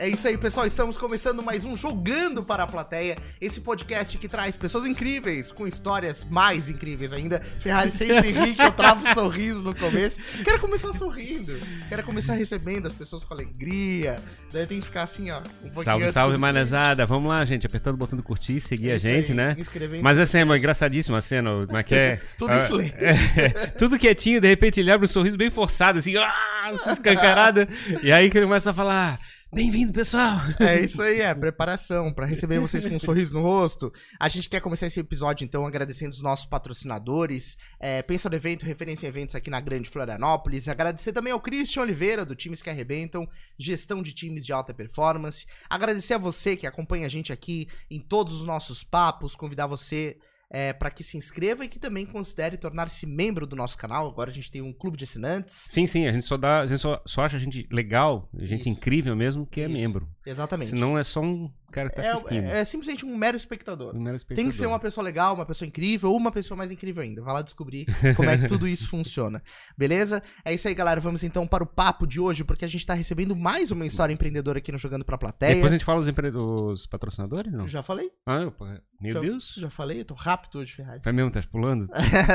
É isso aí, pessoal. Estamos começando mais um Jogando para a Plateia. Esse podcast que traz pessoas incríveis, com histórias mais incríveis ainda. Ferrari sempre ri que eu travo um sorriso no começo. Quero começar sorrindo. Quero começar recebendo as pessoas com alegria. Daí tem que ficar assim, ó. Um salve, salve, manezada. Vamos lá, gente. Apertando o botão do curtir, seguir é a gente, aí, né? Mas assim, é engraçadíssima a cena. É que é? Tudo em silêncio. É, tudo quietinho, de repente ele abre um sorriso bem forçado, assim, ah, escancarada. e aí que ele começa a falar. Bem-vindo, pessoal! É isso aí, é preparação para receber vocês com um sorriso no rosto. A gente quer começar esse episódio, então, agradecendo os nossos patrocinadores. É, Pensa no evento, referência em eventos aqui na Grande Florianópolis. Agradecer também ao Christian Oliveira, do Times que Arrebentam, gestão de times de alta performance. Agradecer a você que acompanha a gente aqui em todos os nossos papos, convidar você é, para que se inscreva e que também considere tornar-se membro do nosso canal. Agora a gente tem um clube de assinantes. Sim, sim, a gente só dá, a gente só, só acha a gente legal, a gente Isso. incrível mesmo que é Isso. membro. Exatamente. Senão é só um cara que tá assistindo. É, é simplesmente um mero espectador. Um mero Tem que ser uma pessoa legal, uma pessoa incrível ou uma pessoa mais incrível ainda. Vai lá descobrir como é que tudo isso funciona. Beleza? É isso aí, galera. Vamos então para o papo de hoje, porque a gente tá recebendo mais uma história empreendedora aqui no Jogando pra Plateia. Depois a gente fala os, empre... os patrocinadores, não? Já falei? Ah, eu- meu já, Deus. Já falei? Eu tô rápido hoje, Ferrari. Vai mesmo, tá pulando?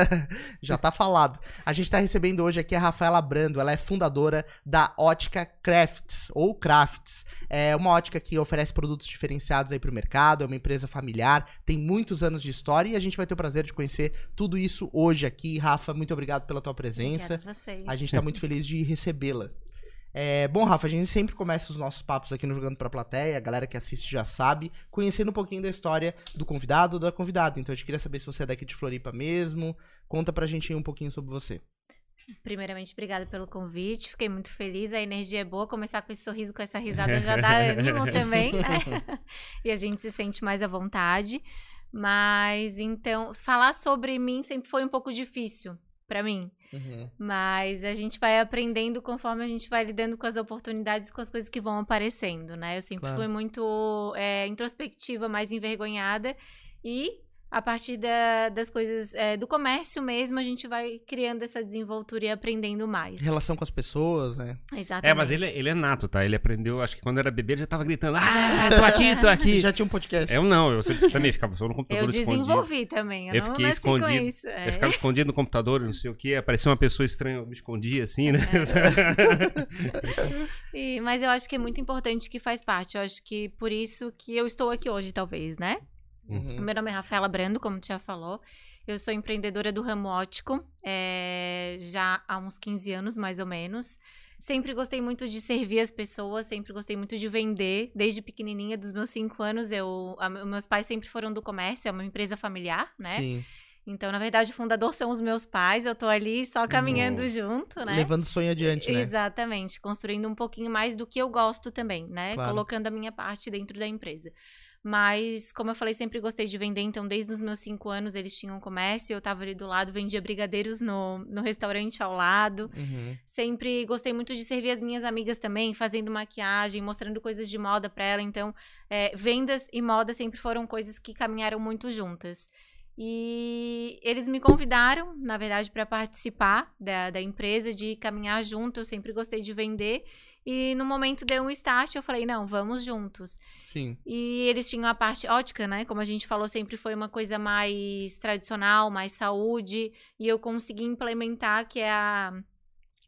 Já tá falado. A gente tá recebendo hoje aqui a Rafaela Brando. Ela é fundadora da Ótica Crafts, ou Crafts. É uma ótica que oferece produtos diferenciados aí pro mercado, é uma empresa familiar, tem muitos anos de história e a gente vai ter o prazer de conhecer tudo isso hoje aqui. Rafa, muito obrigado pela tua presença. Obrigada a vocês. A gente tá muito feliz de recebê-la. É, bom, Rafa, a gente sempre começa os nossos papos aqui no Jogando Pra Plateia, a galera que assiste já sabe, conhecendo um pouquinho da história do convidado ou da convidada. Então a gente queria saber se você é daqui de Floripa mesmo. Conta pra gente aí um pouquinho sobre você. Primeiramente, obrigada pelo convite. Fiquei muito feliz. A energia é boa. Começar com esse sorriso, com essa risada já dá ânimo também. né? e a gente se sente mais à vontade. Mas então, falar sobre mim sempre foi um pouco difícil pra mim. Mas a gente vai aprendendo conforme a gente vai lidando com as oportunidades e com as coisas que vão aparecendo, né? Eu sempre Claro. fui muito é, introspectiva, mais envergonhada. E a partir da- das coisas é, do comércio mesmo, a gente vai criando essa desenvoltura e aprendendo mais. Relação com as pessoas, né? Exatamente. É, mas ele, ele é nato, tá? Ele aprendeu, acho que quando era bebê ele já tava gritando, ah, tô aqui, tô aqui. Já tinha um podcast. Eu não, eu sempre, também ficava só no computador Eu escondido. desenvolvi também. Eu, Eu não fiquei nasci com escondido. isso. é. Eu ficava escondido no computador, não sei o que, aparecia uma pessoa estranha, eu me escondia assim, né? E- mas eu acho que é muito importante que faz parte. Eu acho que por isso que eu estou aqui hoje, talvez, né? Uhum. Meu nome é Rafaela Brando, como tu já falou. Eu sou empreendedora do ramo ótico, é, já há uns 15 anos, mais ou menos. Sempre gostei muito de servir as pessoas, sempre gostei muito de vender. Desde pequenininha, dos meus 5 anos, eu, a- meus pais sempre foram do comércio, é uma empresa familiar, né? Sim. Então, na verdade, o fundador são os meus pais, eu tô ali só caminhando Uhum. junto, né? Levando o sonho adiante, né? Exatamente, construindo um pouquinho mais do que eu gosto também, né? Claro. Colocando a minha parte dentro da empresa. Mas, como eu falei, sempre gostei de vender, então desde os meus cinco anos eles tinham um comércio, eu tava ali do lado, vendia brigadeiros no, no restaurante ao lado. Uhum. Sempre gostei muito de servir as minhas amigas também, fazendo maquiagem, mostrando coisas de moda pra ela. Então, é, vendas e moda sempre foram coisas que caminharam muito juntas. E eles me convidaram, na verdade, para participar da, da empresa, de caminhar junto. Eu sempre gostei de vender. E no momento deu um start, eu falei, não, vamos juntos. Sim. E eles tinham a parte ótica, né? Como a gente falou, sempre foi uma coisa mais tradicional, mais saúde. E eu consegui implementar, que é a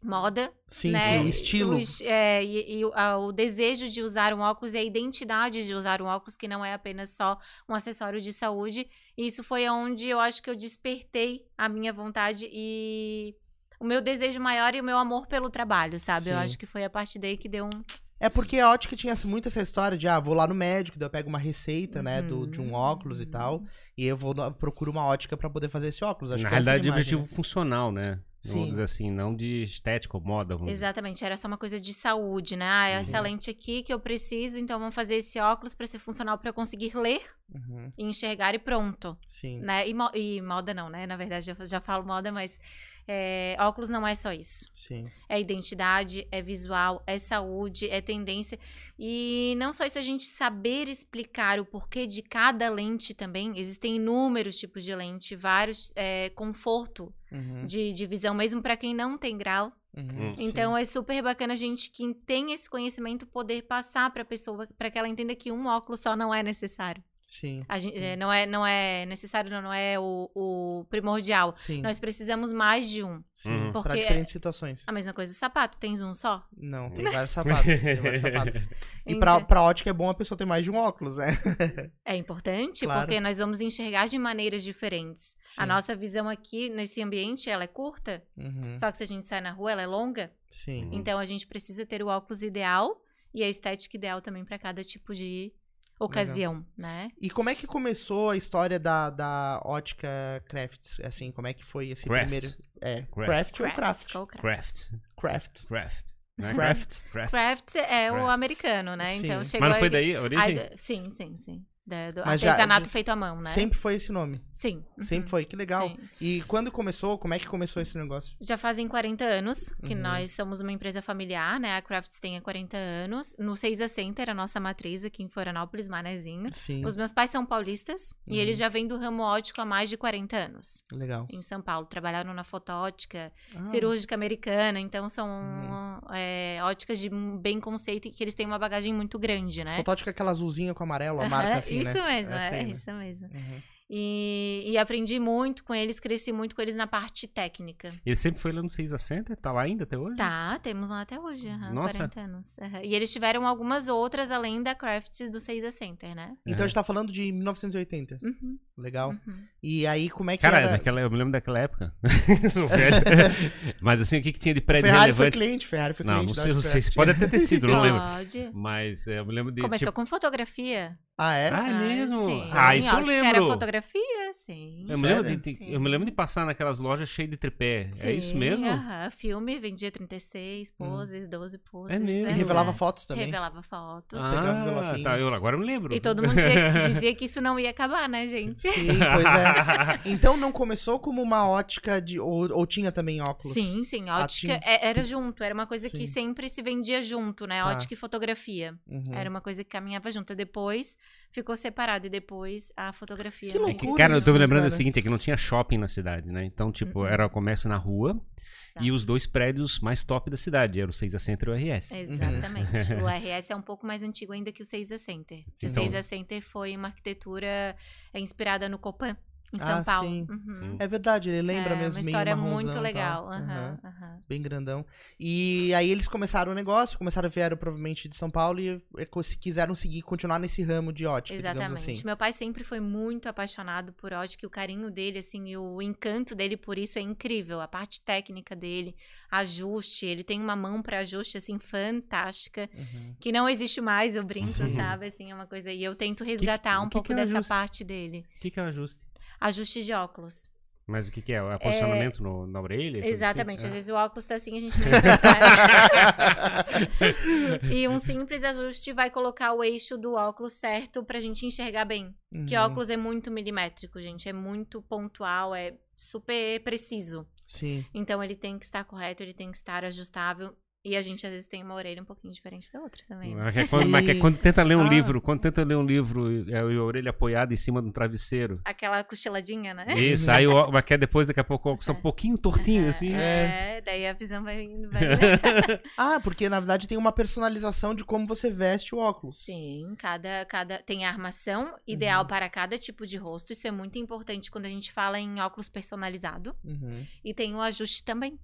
moda, Sim, né? sim, estilo. É, e, e o, a- o desejo de usar um óculos e a identidade de usar um óculos, que não é apenas só um acessório de saúde. E isso foi onde eu acho que eu despertei a minha vontade e o meu desejo maior e o meu amor pelo trabalho, sabe? Eu Sim. acho que foi a partir daí que deu um. É porque a ótica tinha muito essa história de, ah, vou lá no médico, daí eu pego uma receita, né, do, de um Uhum. óculos e tal, e eu vou procuro uma ótica pra poder fazer esse óculos. Acho Na é realidade, é objetivo funcional, né? Sim. Vamos dizer assim, não de estética ou moda. vamos dizer. Exatamente, era só uma coisa de saúde, né? Ah, é Sim. essa lente aqui que eu preciso, então vamos fazer esse óculos para ser funcional para eu conseguir ler né? Uhum, e enxergar e pronto. Sim. né? E, mo- e moda não, né? Na verdade, eu já falo moda, mas é, óculos não é só isso. Sim. É identidade, é visual, é saúde, é tendência. E não só isso, a gente saber explicar o porquê de cada lente também. Existem inúmeros tipos de lente, vários é, conforto Uhum, de, de visão, mesmo para quem não tem grau, Uhum, sim. Então é super bacana a gente que tem esse conhecimento poder passar para a pessoa, para que ela entenda que um óculos só não é necessário. Sim. A gente, é, não, é, não é necessário, não, não é o, o primordial. Sim. Nós precisamos mais de um. Sim. Uhum. Pra Porque- diferentes situações. A mesma coisa do sapato, tens um só? Não, tem vários sapatos. tem vários sapatos. E pra, pra ótica é bom a pessoa ter mais de um óculos, né? É importante Claro. porque nós vamos enxergar de maneiras diferentes. A Sim. nossa visão aqui nesse ambiente, ela é curta, Uhum, só que se a gente sai na rua, ela é longa. Sim. Uhum. Então a gente precisa ter o óculos ideal e a estética ideal também para cada tipo de ocasião, né? E como é que começou a história da, da ótica Crafts? Assim, como é que foi esse Craft. primeiro. É, Craft. Craft ou Craft? craft? Craft. Craft. Craft. né? Craft. Craft. Craft é o americano, né? Sim. Então Mas chegou Mas não foi aí- daí a origem? Ai, sim, sim, sim. Da, do Mas artesanato já- feito à mão, né? Sempre foi esse nome. Sim. Sempre uhum, foi. Que legal. sim. E quando começou? Como é que começou esse negócio? Já fazem 40 anos que Uhum. nós somos uma empresa familiar, né? A Crafts tem há 40 anos. No Seiza Center, a nossa matriz aqui em Florianópolis, Manezinho. Sim. Os meus pais são paulistas Uhum. e eles já vêm do ramo óptico há mais de 40 anos. Legal. Em São Paulo. Trabalharam na fotótica, Ah, cirúrgica americana. Então, são Uhum. é, óticas de bem conceito e que eles têm uma bagagem muito grande, né? Fotótica é aquela azulzinha com amarelo, a marca assim, isso né? mesmo, é, aí, né? isso mesmo. Uhum. E, e aprendi muito com eles, cresci muito com eles na parte técnica. Ele sempre foi lá no 6 a Center? Tá lá ainda até hoje? Tá, temos lá até hoje, aham, Nossa. 40 anos. aham. E eles tiveram algumas outras além da Crafts do Seiza Center, né? Então a gente tá falando de 1980. Uhum, Legal. uhum. E aí, como é que Cara, era? daquela, eu me lembro daquela época. Sou velho. Mas assim, o que, que tinha de prédio Ferrari foi relevante? cliente, Ferrari foi Não, cliente. não da sei, não sei. Pode até ter sido, não lembro. Pode. Mas é, eu me lembro de. Começou tipo, com fotografia. Ah, é? Ah, é mesmo? sim. Ah, isso eu ótica era lembro. fotografia, sim. Eu me, lembro de, de- Sim. eu me lembro de passar naquelas lojas cheias de tripé. é isso Sim, mesmo? aham. Filme vendia 36 poses, 12 poses. É mesmo? E revelava fotos também. Revelava fotos. Ah, tá. Eu agora eu me lembro. E todo mundo dizia, dizia que isso não ia acabar, né, gente? Sim, pois é. Então não começou como uma ótica de. Ou, ou tinha também óculos? Sim, sim. Ótica tinha. é- era junto. Era uma coisa que Sim. sempre se vendia junto, né? Tá. Ótica e fotografia. Uhum. Era uma coisa que caminhava junto. Depois ficou separado. E depois a fotografia. Que não É que, loucura cara, eu tô me isso, lembrando cara. o seguinte, é que não tinha shopping na cidade, né? Então, tipo, Uhum. era o comércio na rua e os dois prédios mais top da cidade. Era o 6 a Center e o RS. Exatamente. o RS é um pouco mais antigo ainda que o Seiza Center. Sim. O Seiza Center foi uma arquitetura é, inspirada no Copan, em São Ah, Paulo. sim. Uhum. É verdade, ele lembra é, mesmo uma meio história marronzão muito legal. Uhum. aham. Bem grandão. E aí eles começaram o negócio, começaram vieram provavelmente de São Paulo e e se quiseram seguir, continuar nesse ramo de ótica, digamos Exatamente. assim. Meu pai sempre foi muito apaixonado por ótica e o carinho dele, assim, e o encanto dele por isso é incrível. A parte técnica dele, ajuste, ele tem uma mão para ajuste, assim, fantástica, Uhum. que não existe mais, eu brinco, Sim. sabe? Assim, é uma coisa. E eu tento resgatar um que pouco que é dessa ajuste? parte dele. O que, que é o ajuste? Ajuste de óculos. Mas o que, que é? É posicionamento no- na orelha? coisa Exatamente. assim? Às vezes o óculos tá assim, a gente não percebe. e um simples ajuste vai colocar o eixo do óculos certo pra gente enxergar bem. Que Uhum. óculos é muito milimétrico, gente. É muito pontual, é super preciso. Sim. Então ele tem que estar correto, ele tem que estar ajustável. E a gente às vezes tem uma orelha um pouquinho diferente da outra também. né? Mas é quando, mas que é quando tenta ler um Ah. livro, quando tenta ler um livro e é, a orelha apoiada em cima de um travesseiro. Aquela cochiladinha, né? Isso, aí o mas que é depois, daqui a pouco, o óculos tá um É. pouquinho tortinho, assim. É, daí a visão vai indo. Vai... Ah, porque na verdade tem uma personalização de como você veste o óculos. Sim, cada, cada tem a armação ideal Uhum. para cada tipo de rosto. Isso é muito importante quando a gente fala em óculos personalizado. Uhum. E tem o ajuste também.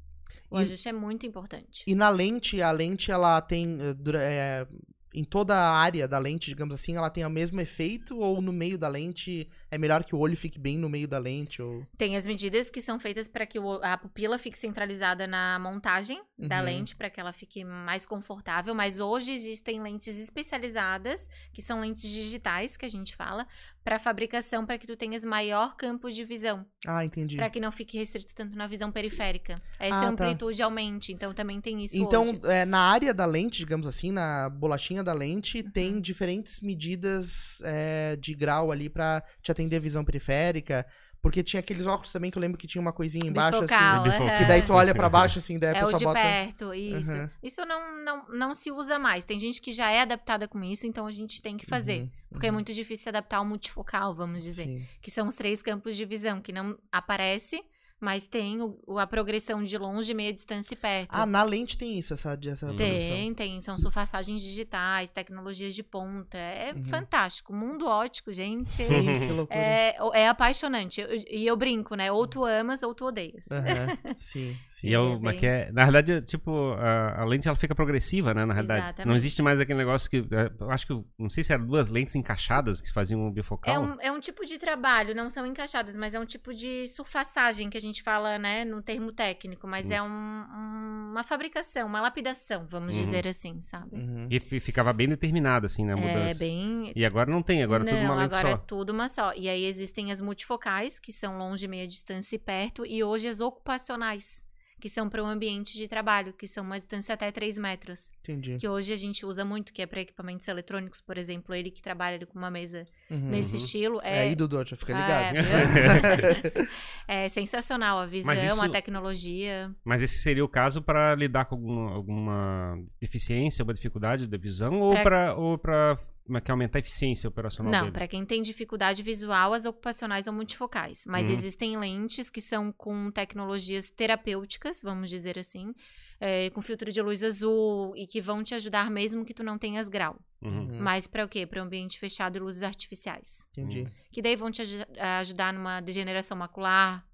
O E- ajuste é muito importante. E na lente, a lente ela tem é, em toda a área da lente, digamos assim, ela tem o mesmo efeito ou no meio da lente é melhor que o olho fique bem no meio da lente ou Tem as medidas que são feitas para que o- a pupila fique centralizada na montagem da Uhum. lente, para que ela fique mais confortável. Mas hoje existem lentes especializadas, que são lentes digitais, que a gente fala, para fabricação, para que tu tenhas maior campo de visão. Ah, entendi. Para que não fique restrito tanto na visão periférica. Essa Ah, tá. amplitude aumente. Então também tem isso Então, é, na área da lente, digamos assim, na bolachinha da lente, Uhum. tem diferentes medidas é, de grau ali pra te atender visão periférica. Porque tinha aqueles óculos também que eu lembro que tinha uma coisinha embaixo, Bifocal, Bifocal. assim. Que daí tu olha pra baixo, assim, daí a É o pessoa de bota. perto, isso. Uhum. Isso não, não, não se usa mais. Tem gente que já é adaptada com isso, então a gente tem que fazer. Uhum, Porque é uhum. muito difícil se adaptar ao multifocal, vamos dizer. Sim. Que são os três campos de visão, que não aparece Mas tem o- o- a progressão de longe, meia distância e perto. Ah, na lente tem isso, essa, essa progressão. Tem, tem. São surfaçagens digitais, tecnologias de ponta. É Uhum. fantástico. O mundo ótico, gente. Sim, que loucura. É, é apaixonante. Eu- E eu, brinco, né? Ou tu amas ou tu odeias. Aham, Sim, sim. E é o, é mas bem- que é- na verdade, é, tipo, a, a lente ela fica progressiva, né? Na realidade. Não Exatamente. existe mais aquele negócio que. é, Eu acho que. Não sei se eram duas lentes encaixadas que faziam um bifocal. É um, é um tipo de trabalho, não são encaixadas, mas é um tipo de surfaçagem que a gente fala, né, no termo técnico, mas Hum. é um- um- uma fabricação, uma lapidação, vamos Uhum. dizer assim, sabe? Uhum. E fi- ficava bem determinada, assim, né? A É mudança. bem. E agora não tem, agora é não, tudo uma lente agora só. é tudo uma só. E aí existem as multifocais, que são longe, meia distância e perto, e hoje as ocupacionais, que são para o ambiente de trabalho, que são uma distância até 3 metros. Entendi. Que hoje a gente usa muito, que é para equipamentos eletrônicos, por exemplo, ele que trabalha ali com uma mesa Uhum. nesse estilo. É aí, Dudu, já fica Ah, ligado. é, É sensacional a visão, isso- a tecnologia. Mas esse seria o caso para lidar com alguma, alguma deficiência, uma dificuldade da visão, ou Pra- para ou para como é que aumentar a eficiência operacional Não, para quem tem dificuldade visual, as ocupacionais são multifocais. Mas Uhum. existem lentes que são com tecnologias terapêuticas, vamos dizer assim, é, com filtro de luz azul e que vão te ajudar mesmo que tu não tenhas grau. Uhum. Uhum. Mas para o quê? Para ambiente fechado e luzes artificiais. Entendi. Que daí vão te aju- ajudar numa degeneração macular,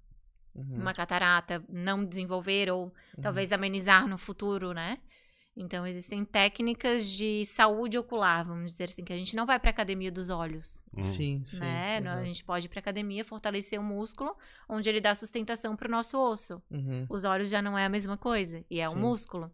Uhum. uma catarata, não desenvolver ou Uhum. talvez amenizar no futuro, né? Então existem técnicas de saúde ocular, vamos dizer assim, que a gente não vai para academia dos olhos, Uhum. Sim, sim. né? Não, A gente pode ir para academia fortalecer o músculo, onde ele dá sustentação para o nosso osso. Uhum. Os olhos já não é a mesma coisa e é um Sim. músculo,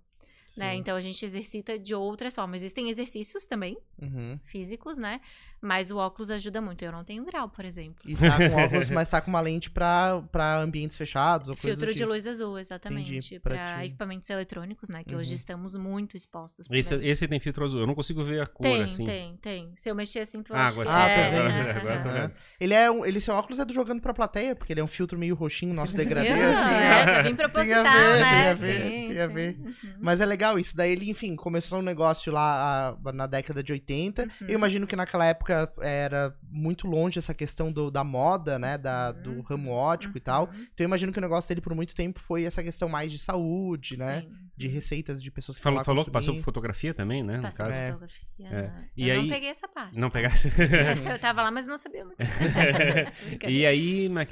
né? Então a gente exercita de outras formas. Existem exercícios também Uhum. físicos, né? Mas o óculos ajuda muito. Eu não tenho grau, por exemplo. E tá com óculos, mas tá com uma lente pra, pra ambientes fechados ou Filtro do de tipo. luz azul, exatamente. Entendi, pra Para ti. equipamentos eletrônicos, né? Que Uhum. hoje estamos muito expostos. Esse, também. esse tem filtro azul. Eu não consigo ver a cor tem, assim. tem, tem. Se eu mexer assim, tu Ah, acha agora que. Ah, tô é, vendo. Agora aham. vendo. Ele é um, ele, seu óculos é do jogando pra plateia, porque ele é um filtro meio roxinho, nosso degradê, Eu, assim. é, ó. já vim Tem a proposital, ver, né? tem a ver, Sim, tem a sim. ver. Uhum. Mas é legal isso. Daí ele, enfim, começou um negócio lá ah, na década de 80. Uhum. Eu imagino que naquela época era muito longe essa questão do, da moda, né? Da, do Uhum. ramo ótico e tal. Uhum. Então eu imagino que o negócio dele por muito tempo foi essa questão mais de saúde, né? Sim. De receitas de pessoas que Falou, falou que passou por consumir. fotografia também, né? No Passou caso. É. fotografia. É. né? E eu aí- não peguei essa parte. Não tá? pegasse. Eu tava lá, mas não sabia muito. E aí, mas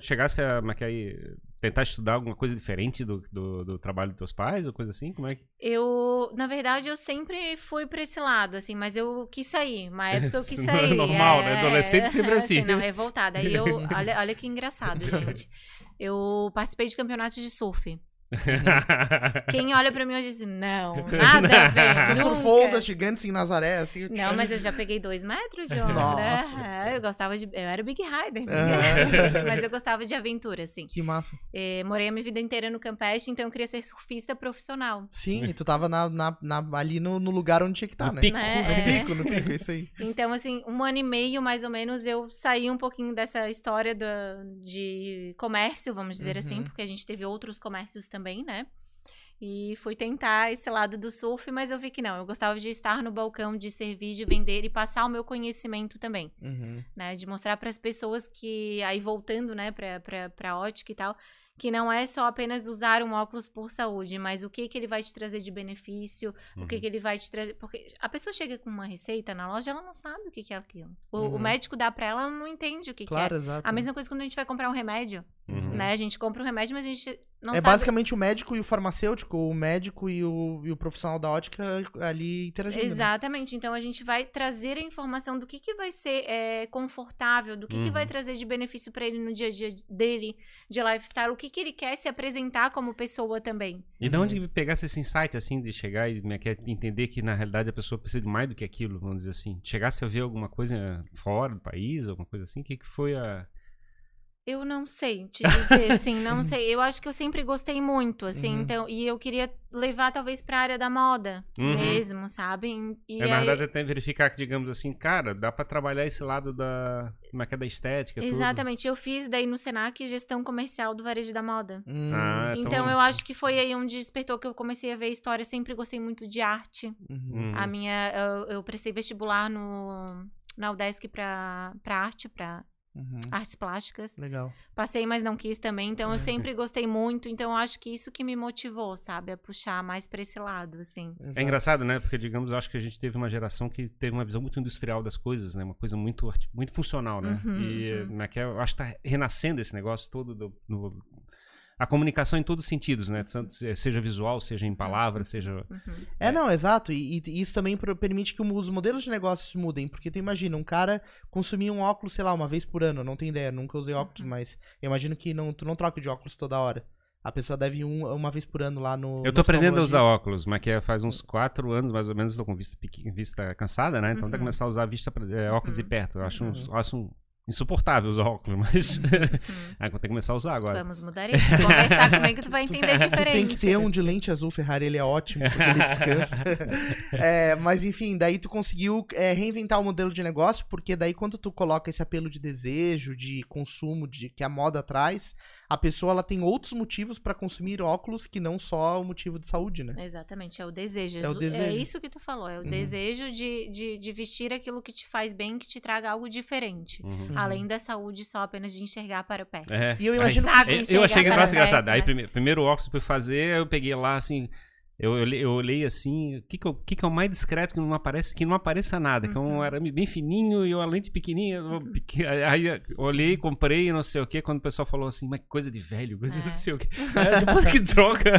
chegasse a mas tentar estudar alguma coisa diferente do, do, do trabalho dos teus pais ou coisa assim? Como é que. Eu, na verdade, eu sempre fui pra esse lado, assim, mas eu quis sair. Uma época eu quis é sair. normal, né? Adolescente sempre assim. Não, revoltada. Aí eu, olha, olha que engraçado, gente. Eu participei de campeonatos de surf. Quem olha pra mim hoje diz, não, nada a ver. Tu surfou ondas gigantes em Nazaré, assim. Não, mas eu já peguei dois metros de onda. Nossa. É, Eu gostava de. Eu era Big Rider. Mas eu gostava de aventura, assim. Que massa. Eh, morei a minha vida inteira no Campeche, então eu queria ser surfista profissional. Sim, e tu tava na, na- na- ali no, no lugar onde tinha que estar, No né? pico. É. No pico, no pico, é isso aí. Então, assim, um ano e meio, mais ou menos, eu saí um pouquinho dessa história da- de comércio, vamos dizer assim, Uhum. porque a gente teve outros comércios também, né? E fui tentar esse lado do surf, mas eu vi que não. Eu gostava de estar no balcão, de servir, de vender e passar o meu conhecimento também, Uhum. né? De mostrar para as pessoas que, aí voltando, né, pra, pra, pra ótica e tal, que não é só apenas usar um óculos por saúde, mas o que que ele vai te trazer de benefício, o que, Uhum. que ele vai te trazer. Porque a pessoa chega com uma receita na loja, ela não sabe o que, que é aquilo. O, o Uhum. médico dá pra ela, ela não entende o que, Claro, que é. exato. A mesma coisa quando a gente vai comprar um remédio, Uhum. né? A gente compra um remédio, mas a gente não é sabe. basicamente o médico e o farmacêutico, o médico e o, e o profissional da ótica ali interagindo. né? Exatamente. Então a gente vai trazer a informação do que, que vai ser é, confortável, do que, que Uhum. vai trazer de benefício pra ele no dia a dia dele, de lifestyle, o que, que ele quer se apresentar como pessoa também. E de onde pegasse esse insight, assim, de chegar e né, quer entender que, na realidade, a pessoa precisa de mais do que aquilo, vamos dizer assim? Chegasse a ver alguma coisa fora do país, alguma coisa assim? O que, que foi a... Eu não sei te dizer, assim, não sei. Eu acho que eu sempre gostei muito, assim, Uhum. então, e eu queria levar talvez pra área da moda Uhum. mesmo, sabe? E é, aí- na verdade, até verificar que, digamos assim, cara, dá pra trabalhar esse lado da... Como é que é da estética, tudo. Exatamente, eu fiz daí no Senac gestão comercial do varejo da moda. Hum, Ah, Então eu acho que foi aí onde despertou que eu comecei a ver história. Sempre gostei muito de arte. uhum. Hum. A minha, eu, eu prestei vestibular no na UDESC pra, pra arte, pra Uhum. artes plásticas. Legal. Passei, mas não quis também. Então, É. eu sempre gostei muito. Então, eu acho que isso que me motivou, sabe? A puxar mais pra esse lado, assim. É engraçado, né? Porque, digamos, eu acho que a gente teve uma geração que teve uma visão muito industrial das coisas, né? Uma coisa muito, muito funcional, né? Uhum, e uhum. né, que eu acho que tá renascendo esse negócio todo do, no- a comunicação em todos os sentidos, né? Se- Seja visual, seja em palavras, seja... Uhum. É, não, exato. E, e isso também permite que os modelos de negócios mudem. Porque tu imagina, um cara consumir um óculos, sei lá, uma vez por ano. Não tenho ideia, nunca usei óculos, Uhum. mas eu imagino que não, tu não troca de óculos toda hora. A pessoa deve ir um- uma vez por ano lá no. Eu no tô aprendendo a usar óculos, mas que é faz uns quatro anos, mais ou menos, tô com vista, vista cansada, né? Então tem que Uhum. começar a usar vista pra- é, óculos de Uhum. perto. Eu acho, um, Uhum. eu acho um- insuportável usar óculos, mas... Uhum. Aí vou ter que começar a usar agora. Vamos mudar isso. Conversar comigo que tu vai entender Tu diferente. tem que ter um de lente azul Ferrari, ele é ótimo, porque ele descansa. É, mas enfim, daí tu conseguiu é, reinventar o modelo de negócio, porque daí quando tu coloca esse apelo de desejo, de consumo, de que a moda traz, a pessoa ela tem outros motivos pra consumir óculos que não só o motivo de saúde, né? Exatamente, é o desejo. É o desejo. isso que tu falou, é o Uhum. desejo de, de, de vestir aquilo que te faz bem, que te traga algo diferente. Uhum. Além da saúde só apenas de enxergar para o pé. É. E eu imagino Saco Eu, eu achei que para perto, engraçado. Aí, né? prime- primeiro óculos que eu fui fazer, eu peguei lá assim. Eu, eu, olhei- eu assim, o que que, eu- que que é o mais discreto que não aparece, que não apareça nada, que é um Uhum. arame bem fininho e uma lente pequenininha. peque- Aí olhei, comprei, não sei o que, quando o pessoal falou assim, mas coisa de velho, coisa É. não sei o que. Assim, pô, que troca.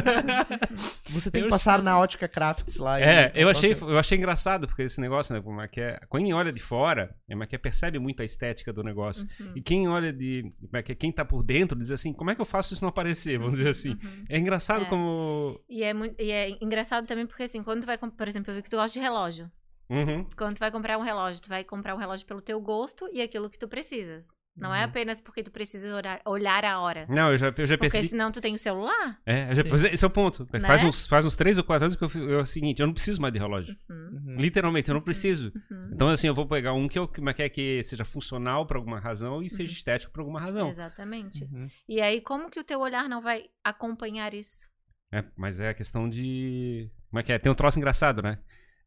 Você tem Eu que passar na ótica Crafts lá. e- É, eu achei, eu achei engraçado, porque esse negócio, né, como é que é, quem olha de fora, é, que percebe muito a estética do negócio. Uhum. E quem olha de, é que é, quem tá por dentro, diz assim, como é que eu faço isso não aparecer, vamos dizer assim. Uhum. É engraçado É. como... E é, muito, e é engraçado também porque, assim, quando tu vai, por exemplo, eu vi que tu gosta de relógio. Uhum. Quando tu vai comprar um relógio, tu vai comprar um relógio pelo teu gosto e aquilo que tu precisas. Não é Uhum. apenas porque tu precisa olhar, olhar a hora. Não, eu já, eu já Porque percebi. senão tu tem o celular. É, eu já- é, esse é o ponto. Né? Faz, uns, faz uns três ou quatro anos que eu, eu é o seguinte, eu não preciso mais de relógio. Uhum, Uhum. Literalmente, eu não Uhum. preciso. uhum. Então, assim, eu vou pegar um que eu é que é que seja funcional por alguma razão e seja Uhum. estético por alguma razão. Exatamente. Uhum. E aí, como que o teu olhar não vai acompanhar isso? É, mas é a questão de. Como é que é? Tem um troço engraçado, né?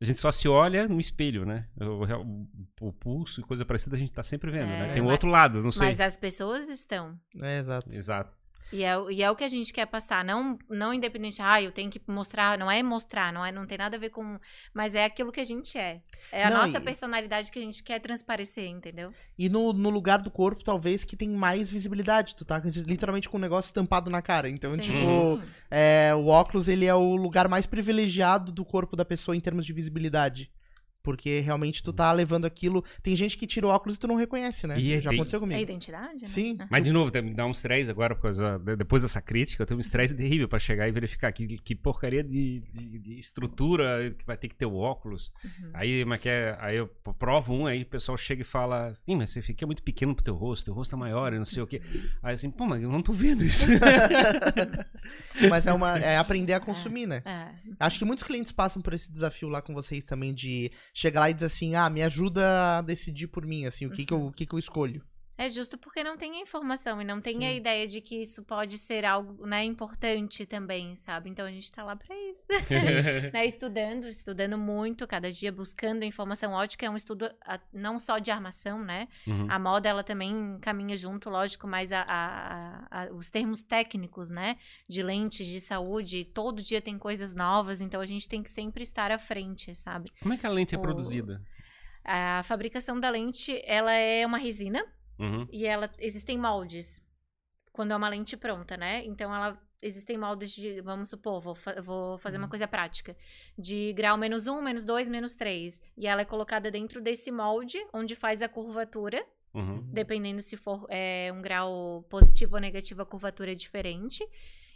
A gente só se olha no espelho, né? O, o- o pulso e coisa parecida a gente tá sempre vendo, É, né? Tem um mas- outro lado, não sei. Mas as pessoas estão. É, exato. Exato. E é, o- e é o que a gente quer passar. Não, não independente, ah, eu tenho que mostrar. Não é mostrar, não, é, não tem nada a ver com. Mas é aquilo que a gente é. É a Não, nossa e- personalidade que a gente quer transparecer, entendeu? E no, no lugar do corpo, talvez, que tem mais visibilidade. Tu tá literalmente com o negócio estampado na cara. Então, Sim. tipo, é, o óculos, ele é o lugar mais privilegiado do corpo da pessoa em termos de visibilidade. Porque realmente tu tá levando aquilo. Tem gente que tira o óculos e tu não reconhece, né? E Já tem- aconteceu É comigo. identidade? né? Sim. Ah. Mas, de novo, tem- me dá um estresse agora, por causa, de- depois dessa crítica, eu tenho um estresse terrível pra chegar e verificar que, que porcaria de, de- de estrutura que vai ter que ter o óculos. Uhum. Aí, mas que é- aí eu provo um, aí o pessoal chega e fala, sim, mas você fica muito pequeno pro teu rosto, teu rosto é maior e não sei o quê. Aí assim, pô, mas eu não tô vendo isso. Mas é, uma, é aprender a consumir, né? É. Acho que muitos clientes passam por esse desafio lá com vocês também de chegar lá e dizer assim, ah, me ajuda a decidir por mim, assim, o que, que, eu, o que, que eu escolho. É justo porque não tem a informação e não tem Sim. a ideia de que isso pode ser algo né, importante também, sabe? Então a gente tá lá pra isso. né, estudando, estudando muito, cada dia buscando informação. Ótica é um estudo a- não só de armação, né? Uhum. A moda, ela também caminha junto, lógico, mas a- a- os termos técnicos, né? De lentes, de saúde, todo dia tem coisas novas, então a gente tem que sempre estar à frente, sabe? Como é que a lente é O- produzida? A fabricação da lente, ela é uma resina Uhum. e ela existem moldes quando é uma lente pronta, né? Então ela existem moldes de, vamos supor, vou, fa- vou fazer uma Uhum. coisa prática, de grau menos um, menos dois, menos três, e ela é colocada dentro desse molde onde faz a curvatura, Uhum. dependendo se for é, um grau positivo ou negativo, a curvatura é diferente.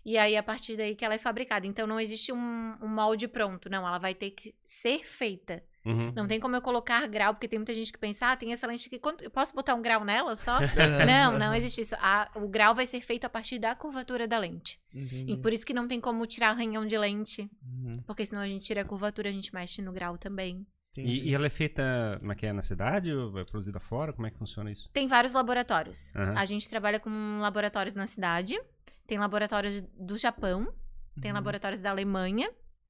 E aí, a partir daí que ela é fabricada. Então, não existe um, um molde pronto. Não, ela vai ter que ser feita. Uhum. Não tem como eu colocar grau, porque tem muita gente que pensa, ah, tem essa lente aqui, quanto, eu posso botar um grau nela só? não, não existe isso. A- o grau vai ser feito a partir da curvatura da lente. Entendi. E por isso que não tem como tirar ranhão de lente, Uhum, porque senão a gente tira a curvatura, a gente mexe no grau também. E, e ela é feita, como é que é, na cidade ou é produzida fora? Como é que funciona isso? Tem vários laboratórios. Aham. A gente trabalha com laboratórios na cidade, tem laboratórios do Japão, tem Uhum. laboratórios da Alemanha,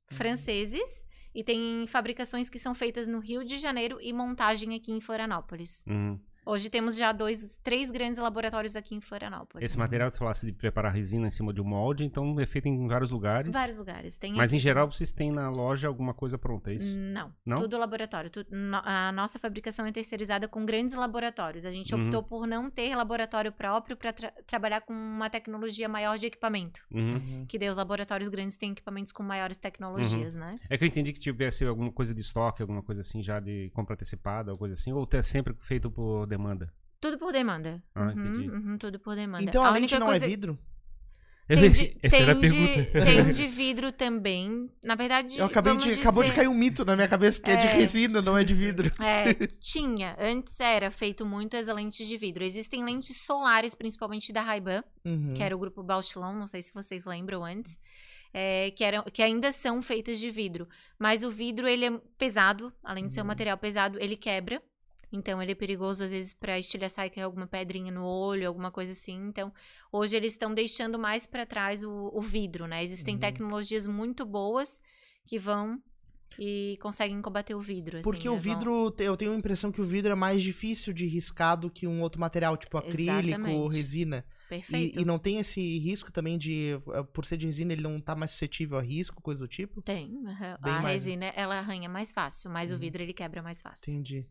franceses, e tem fabricações que são feitas no Rio de Janeiro e montagem aqui em Florianópolis. Uhum. Hoje temos já dois, três grandes laboratórios aqui em Florianópolis. Esse material que tu falasse de preparar resina em cima de um molde, então é feito em vários lugares. Vários lugares. Tem Mas aqui- em geral vocês têm na loja alguma coisa pronta, é isso? Não, Não? tudo laboratório. Tu- no- a nossa fabricação é terceirizada com grandes laboratórios. A gente Uhum. optou por não ter laboratório próprio para trabalhar com uma tecnologia maior de equipamento. Uhum. Que daí os laboratórios grandes têm equipamentos com maiores tecnologias, Uhum. né? É que eu entendi que tivesse alguma coisa de estoque, alguma coisa assim já de compra antecipada, ou coisa assim, ou é sempre feito por demanda? Tudo por demanda. Ah, Uhum, entendi. uhum, tudo por demanda. Então a, lente única não coisa- é vidro? Tem de, Essa era a tem de- pergunta. tem de vidro também. Na verdade, Eu acabei vamos de. Acabou de dizer- cair um mito na minha cabeça, porque é, de É. resina, não é de vidro. É, tinha. Antes era feito muito as lentes de vidro. Existem lentes solares, principalmente da Ray-Ban, Uhum. que era o grupo Bauchelon, não sei se vocês lembram antes, é, que, eram, que ainda são feitas de vidro. Mas o vidro, ele é pesado, além de ser um Uhum. material pesado, ele quebra. Então, ele é perigoso, às vezes, para estilhaçar e cair alguma pedrinha no olho, alguma coisa assim. Então, hoje eles estão deixando mais para trás o, o vidro, né? Existem Uhum. tecnologias muito boas que vão e conseguem combater o vidro. assim, Porque o né? Vão- vidro, eu tenho a impressão que o vidro é mais difícil de riscar do que um outro material, tipo acrílico, Exatamente. resina. Perfeito. E, e não tem esse risco também de, eh, por ser de resina, ele não tá mais suscetível a risco, coisa do tipo? Tem. Bem A mais, resina, ela arranha mais fácil, mas o Uhum. vidro ele quebra mais fácil. Entendi.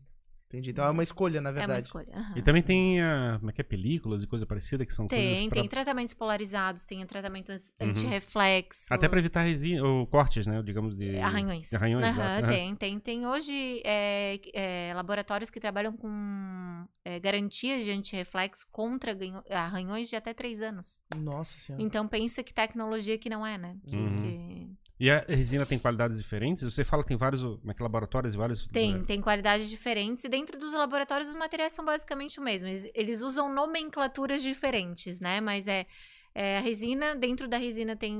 Entendi. Então é uma escolha, na É uma verdade. escolha. aham. E também tem a, como é que é, películas e coisa parecida, que são Tem, pra- tem tratamentos polarizados, tem tratamentos Uhum. anti-reflexo. Até para evitar resina, ou cortes, né, digamos, de... Arranhões. Arranhões, Aham, exato, tem, tem. Tem hoje é, é, laboratórios que trabalham com é, garantias de anti-reflexo contra ganho- arranhões de até três anos. Nossa senhora. Então pensa que tecnologia que não é, né? Que- Uhum. que- E a resina tem qualidades diferentes? Você fala que tem vários como é que laboratórios e vários... Tem, tem qualidades diferentes e dentro dos laboratórios os materiais são basicamente o mesmo. Eles, eles usam nomenclaturas diferentes, né? Mas é, é, a resina, dentro da resina tem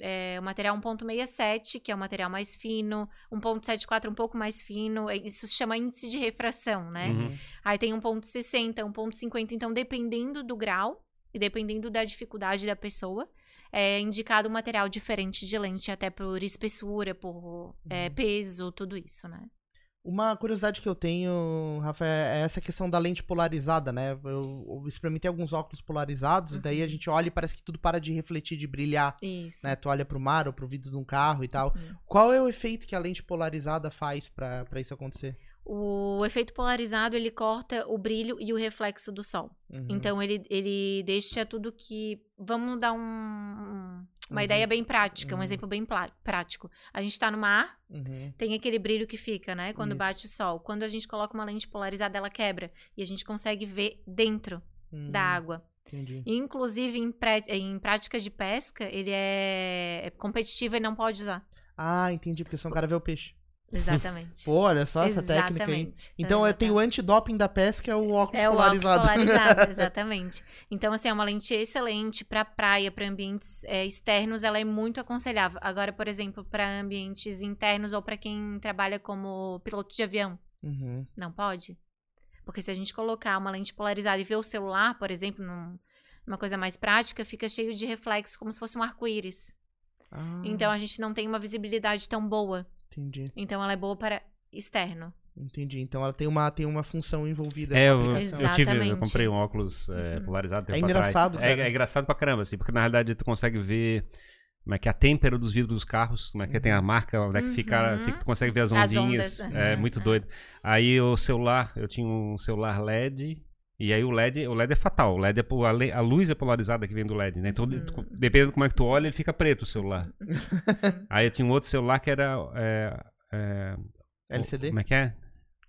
é, o material 1.67, que é o material mais fino, 1.74 um pouco mais fino, é, isso se chama índice de refração, né? Uhum. Aí tem 1.60, 1.50, então dependendo do grau e dependendo da dificuldade da pessoa, é indicado um material diferente de lente, até por espessura, por é, Uhum. peso, tudo isso, né? Uma curiosidade que eu tenho, Rafa, é essa questão da lente polarizada, né? Eu, eu experimentei alguns óculos polarizados, e daí a Uhum. gente olha e parece que tudo para de refletir, de brilhar, Isso. né? Tu olha pro mar ou pro vidro de um carro e tal. Uhum. Qual é o efeito que a lente polarizada faz pra isso acontecer? O efeito polarizado, ele corta o brilho e o reflexo do sol. Uhum. Então, ele, ele deixa tudo que... Vamos dar um, um- uma Um ideia bem prática, um Uhum. exemplo bem prático. A gente tá no mar, Uhum. tem aquele brilho que fica, né? Quando Isso. bate o sol. Quando a gente coloca uma lente polarizada, ela quebra. E a gente consegue ver dentro da água. Entendi. Inclusive, em, pré- em práticas de pesca, ele é competitivo e não pode usar. Ah, entendi, porque só um cara vê o peixe. Exatamente. Pô, olha só essa técnica aí. Exatamente. Então é, tem o Exatamente. antidoping da pesca, é o óculos É o óculos polarizado. polarizado, exatamente. Então, assim, é uma lente excelente para praia, para ambientes é, externos, ela é muito aconselhável. Agora, por exemplo, para ambientes internos ou para quem trabalha como piloto de avião, Uhum. não pode? Porque se a gente colocar uma lente polarizada e ver o celular, por exemplo, num- numa coisa mais prática, fica cheio de reflexo, como se fosse um arco-íris. Ah, Então, a gente não tem uma visibilidade tão boa. Entendi. Então, ela é boa para externo. Entendi. Então ela tem uma, tem uma função envolvida É, eu, aplicação. eu tive, eu comprei um óculos é, Uhum. polarizado tempo É engraçado, atrás. É, cara. é engraçado pra caramba, assim, porque na realidade tu consegue ver como é que é a têmpera dos vidros dos carros, como é que tem a marca, onde é que fica, Uhum. fica- tu consegue ver as As ondinhas. ondas, é uhum. muito doido. Aí o celular, eu tinha um celular LED, e aí o LED, o LED é fatal, o LED é, a, luz é polarizada que vem do LED, né? Então, tu- dependendo de como é que tu olha, ele fica preto o celular. aí eu tinha um outro celular que era é, é, LCD Como é que é?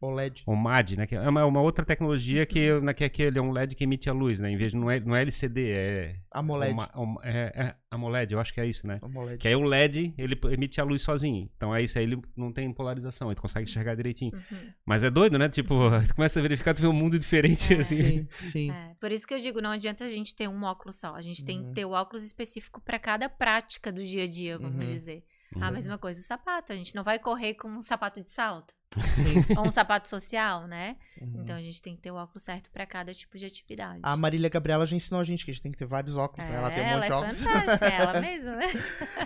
Ou LED? O MAD, né? Que é uma, uma outra tecnologia que, Uhum. né, que, é que ele é um LED que emite a luz, né? Em vez de não é, não é LCD, é, AMOLED. uma- uma- é, é AMOLED, eu acho que é isso, né? AMOLED. Que aí o LED, ele emite a luz sozinho. Então aí isso aí ele não tem polarização, ele consegue enxergar direitinho. Uhum. Mas é doido, né? Tipo, tu começa a verificar, tu vê um mundo diferente, É. assim. Sim, sim. É, por isso que eu digo, não adianta a gente ter um óculos só. A gente tem Uhum. que ter o óculos específico para cada prática do dia a dia, vamos Uhum. dizer. Uhum. A mesma coisa o sapato. A gente não vai correr com um sapato de salto. Sim. ou um sapato social, né? Uhum. Então a gente tem que ter o óculos certo para cada tipo de atividade. A Marília Gabriela já ensinou a gente que a gente tem que ter vários óculos. né? ela tem um monte ela de é óculos. fantástica, ela mesma. né?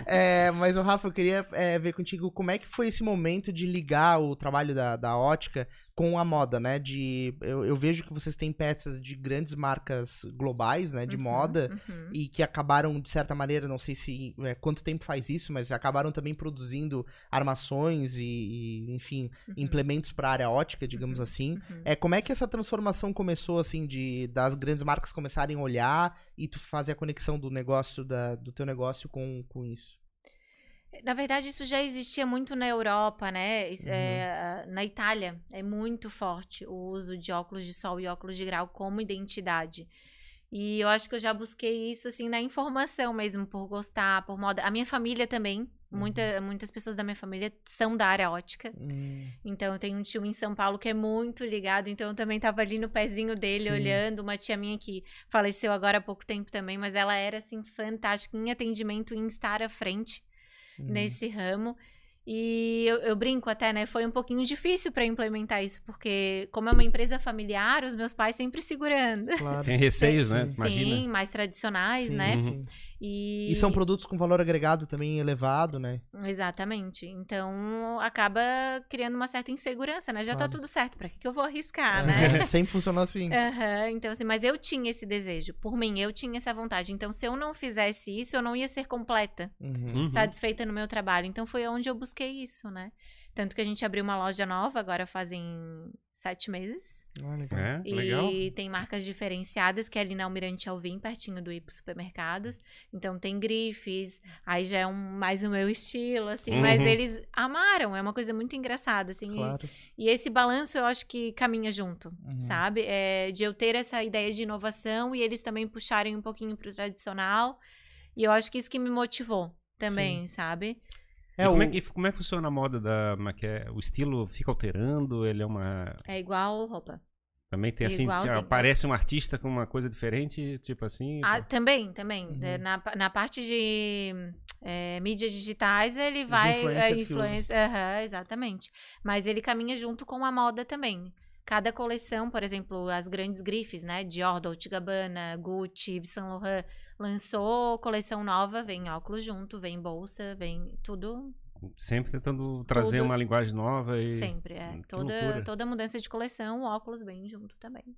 É, mas, o Rafa, eu queria é, ver contigo como é que foi esse momento de ligar o trabalho da, da ótica com a moda, né? De, eu, eu vejo que vocês têm peças de grandes marcas globais, né? De Uhum, moda. uhum. E que acabaram, de certa maneira, não sei se é, quanto tempo faz isso, mas acabaram também produzindo armações e, e, enfim, Uhum. implementos para a área ótica, digamos assim. É, como é que essa transformação começou, assim, de das grandes marcas começarem a olhar e tu fazer a conexão do negócio, da, do teu negócio com, com isso? Na verdade, isso já existia muito na Europa, né? Isso, Uhum. é, na Itália é muito forte o uso de óculos de sol e óculos de grau como identidade. E eu acho que eu já busquei isso assim na informação mesmo, por gostar, por moda. A minha família também, muita, muitas pessoas da minha família são da área ótica. Hum, Então eu tenho um tio em São Paulo que é muito ligado, então eu também tava ali no pezinho dele Sim. olhando, uma tia minha que faleceu agora há pouco tempo também, mas ela era assim fantástica em atendimento e em estar à frente hum. nesse ramo. E eu, eu brinco até, né? Foi um pouquinho difícil para implementar isso, porque como é uma empresa familiar, os meus pais sempre segurando. Claro. Tem receios, né? Sim. Imagina. Sim, mais tradicionais, Sim, né? sim. E, E são produtos com valor agregado também elevado, né? Exatamente. Então acaba criando uma certa insegurança, né? Já tá Claro. tudo certo, pra que, que eu vou arriscar, né? Sempre funcionou assim. Aham, então assim, mas eu tinha esse desejo, por mim, eu tinha essa vontade. Então, se eu não fizesse isso, eu não ia ser completa, Uhum. Uhum. satisfeita no meu trabalho. Então, foi onde eu busquei isso, né? Tanto que a gente abriu uma loja nova, agora fazem sete meses. Ah, legal. É, E legal. tem marcas diferenciadas, que é ali na Almirante Alvim, pertinho do Ipo Supermercados. Então tem grifes, aí já é um, mais o meu estilo, assim. Uhum. Mas eles amaram, é uma coisa muito engraçada, assim. e- Claro. E, esse balanço eu acho que caminha junto, Uhum. sabe? É, de eu ter essa ideia de inovação e eles também puxarem um pouquinho pro tradicional. E eu acho que isso que me motivou também, sabe? E É, como, o- é que, como é que funciona a moda da. como é é? O estilo fica alterando? Ele é uma. É igual roupa. Também tem assim. Igualzinho. aparece um artista com uma coisa diferente, tipo assim. Ah, também, também. Uhum. É, Na, na parte de é, mídias digitais, ele vai. influencers É, que influência, aham, exatamente. Mas ele caminha junto com a moda também. Cada coleção, por exemplo, as grandes grifes, né? Dior, Dolce Gabbana, Gucci, Yves Saint Laurent, lançou coleção nova, vem óculos junto, vem bolsa, vem tudo Sempre tentando trazer uma linguagem nova e. sempre. É. que Toda, loucura. toda mudança de coleção, o óculos vem junto também.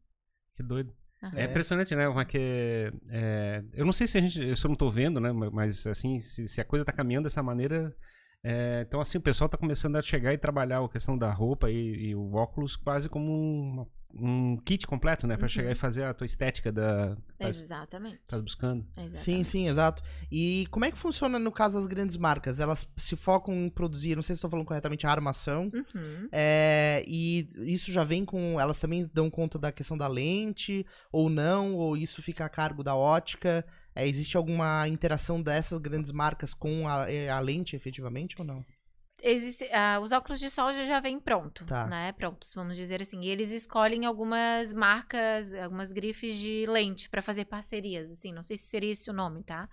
Que doido. Aham. É impressionante, né? É que é, eu não sei se a gente. Eu só não tô vendo, né? Mas assim, se, se a coisa tá caminhando dessa maneira. É, então, assim, o pessoal tá começando a chegar e trabalhar a questão da roupa e, e o óculos quase como um, um kit completo, né? Pra Uhum. chegar e fazer a tua estética da. Exatamente. tá buscando. Sim, exatamente. sim, exato. E como é que funciona no caso das grandes marcas? Elas se focam em produzir, não sei se estou falando corretamente, a armação. Uhum. É, e isso já vem com. Elas também dão conta da questão da lente, ou não, ou isso fica a cargo da ótica. É, existe alguma interação dessas grandes marcas com a, é, a lente, efetivamente, ou não? Existe, ah, os óculos de sol já, já vem pronto, Tá. né? Prontos, vamos dizer assim. E eles escolhem algumas marcas, algumas grifes de lente para fazer parcerias, assim. Não sei se seria esse o nome, tá?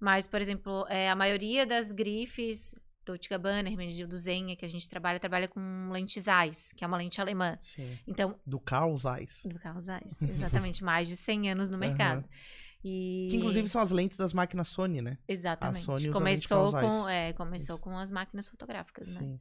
Mas, por exemplo, é, a maioria das grifes Dolce Gabbana, Hermenegildo Zenha, que a gente trabalha, trabalha com lentes Zeiss, que é uma lente alemã. Sim. Então, Do Carl Zeiss. do Carl Zeiss, exatamente, mais de 100 anos no mercado. E... Que inclusive são as lentes das máquinas Sony, né? Exatamente. Sony usa começou com, é, começou com as máquinas fotográficas, né? Sim.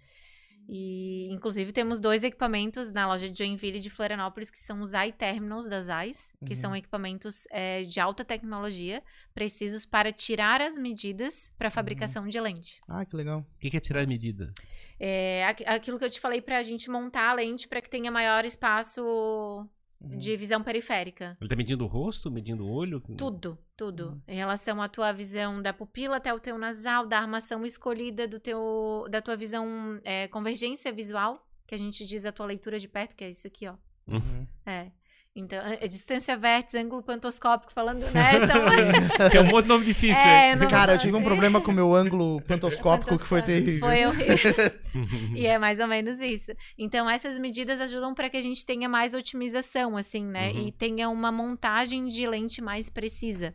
E, inclusive, temos dois equipamentos na loja de Joinville de Florianópolis, que são os Eye Terminals das Eyes, que Uhum. são equipamentos é, de alta tecnologia, precisos para tirar as medidas Uhum. para a fabricação de lente. Ah, que legal. O que é tirar a medida? É aqu- aquilo que eu te falei para a gente montar a lente para que tenha maior espaço Uhum. de visão periférica. Ele tá medindo o rosto, medindo o olho? Tudo, tudo. Uhum. Em relação à tua visão da pupila até o teu nasal, da armação escolhida do teu, da tua visão é, convergência visual, que a gente diz a tua leitura de perto, que é isso aqui, ó. Uhum. É. Então, é distância vértice, ângulo pantoscópico, falando, né? Que é um de nome difícil. É, não- Cara, eu tive um problema com o meu ângulo pantoscópico que foi terrível. Foi horrível. e é mais ou menos isso. Então, essas medidas ajudam para que a gente tenha mais otimização, assim, né? Uhum. E tenha uma montagem de lente mais precisa.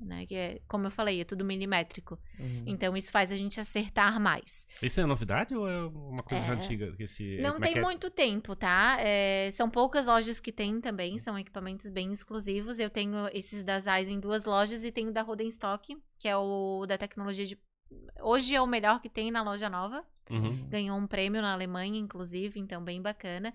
Né? Que é, como eu falei, é tudo milimétrico. Uhum. Então isso faz a gente acertar mais. Isso é novidade ou é uma coisa É. antiga? Esse, Não é tem é? muito tempo, tá? É, são poucas lojas que tem também, são equipamentos bem exclusivos. Eu tenho esses da Zeiss em duas lojas e tenho da Rodenstock, que é o da tecnologia de. Hoje é o melhor que tem na loja nova. Uhum. Ganhou um prêmio na Alemanha, inclusive, então bem bacana.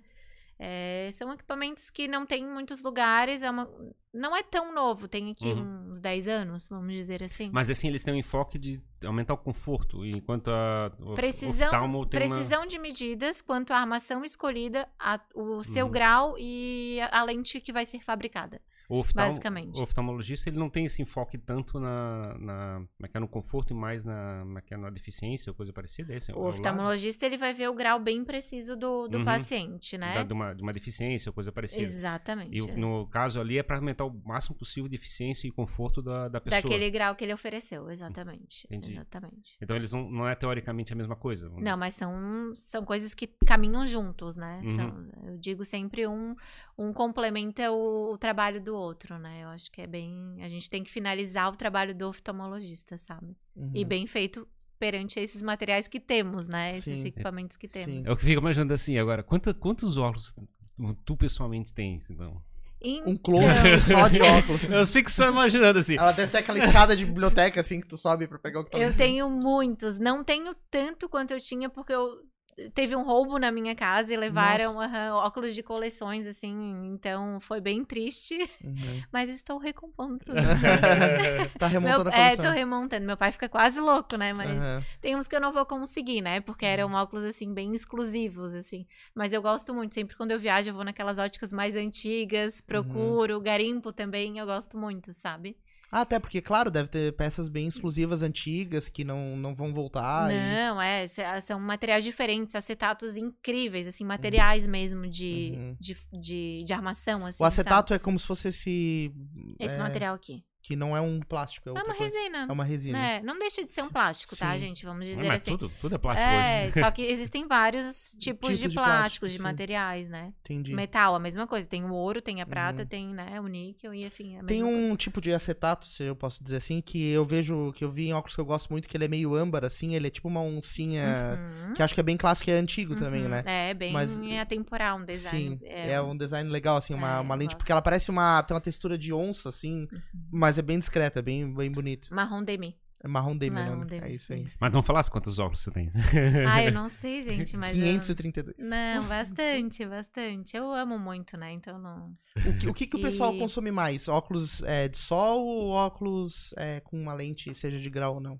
É, são equipamentos que não tem em muitos lugares, é uma, não é tão novo, tem aqui Uhum. uns 10 anos, vamos dizer assim. Mas assim, eles têm um enfoque de aumentar o conforto, enquanto a o Precisão, oftalmo tem uma... precisão de medidas quanto à armação escolhida, a- o seu Uhum. grau e a, a lente que vai ser fabricada. O oftal- basicamente. O oftalmologista ele não tem esse enfoque tanto na, na, como é é, no conforto e mais na, como é na deficiência ou coisa parecida. Esse O ao lado oftalmologista ele vai ver o grau bem preciso do, do Uhum. paciente, né? da- de, uma, de uma deficiência ou coisa parecida. Exatamente. E no caso ali é para aumentar o máximo possível de eficiência e conforto da, da pessoa. Daquele grau que ele ofereceu, exatamente. Entendi. Exatamente. Então eles não, não é teoricamente a mesma coisa. Não, mas são, são coisas que caminham juntos, né? Uhum. São- eu digo sempre um, um complementa o, o trabalho do outro, né? Eu acho que é bem. A gente tem que finalizar o trabalho do oftalmologista, sabe? Uhum. E bem feito perante esses materiais que temos, né? Esses Sim. equipamentos que temos. Sim. É o que fica imaginando assim agora. Quanta, quantos óculos tu pessoalmente tens, então? Então, Um closet só de óculos. Eu fico só imaginando assim. Ela deve ter aquela escada de biblioteca, assim, que tu sobe pra pegar o que tá Eu tenho muitos. Não tenho tanto quanto eu tinha, porque eu teve um roubo na minha casa e levaram aham, óculos de coleções, assim. Então foi bem triste. Uhum. Mas estou recompondo tudo. Tá Meu, remontando a é, coleção. tô remontando. Meu pai fica quase louco, né? Mas Aham. tem uns que eu não vou conseguir, né? Porque eram óculos, assim, bem exclusivos, assim. Mas eu gosto muito. Sempre quando eu viajo, eu vou naquelas óticas mais antigas, procuro. Garimpo também, eu gosto muito, sabe? Ah, até porque, claro, deve ter peças bem exclusivas, antigas, que não, não vão voltar. e- Não, é, se- ah, são materiais diferentes, acetatos incríveis, assim, materiais mesmo de, Uhum. de, de, de armação, assim, O acetato é como se fosse esse... sabe? Esse é, material aqui. Que não é um plástico, é, É uma coisa. resina. É uma resina. né? Não deixa de ser um plástico, tá, Sim. gente? Vamos dizer Não, mas assim. tudo, tudo é plástico É, hoje. só que existem vários tipos, Tipos de de plásticos, plástico, de materiais, né? Entendi. Metal, a mesma coisa. Tem o ouro, tem a prata, Uhum. tem, né, o níquel e enfim. a Tem mesma um tipo de acetato, se eu posso dizer assim, que eu vejo, que eu vi em óculos que eu gosto muito, que ele é meio âmbar, assim, ele é tipo uma oncinha, Uhum, que acho que é bem clássico e é antigo também, uhum. né? É, bem Mas- atemporal, um design. Sim, é, um design legal, assim, uma, É, uma lente, gosto. porque ela parece uma, tem uma textura de onça, assim, Uhum. Mas é bem discreta, bem, bem bonito. Marrom demi. É marrom demi, Marrom né? demi. É isso aí. Mas não falasse quantos óculos você tem. Ah, eu não sei, gente, mas. eu- 532. Não, bastante, bastante. Eu amo muito, né? Então não. O que, o que, que o pessoal consome mais? Óculos é, de sol ou óculos é, com uma lente, seja de grau ou não?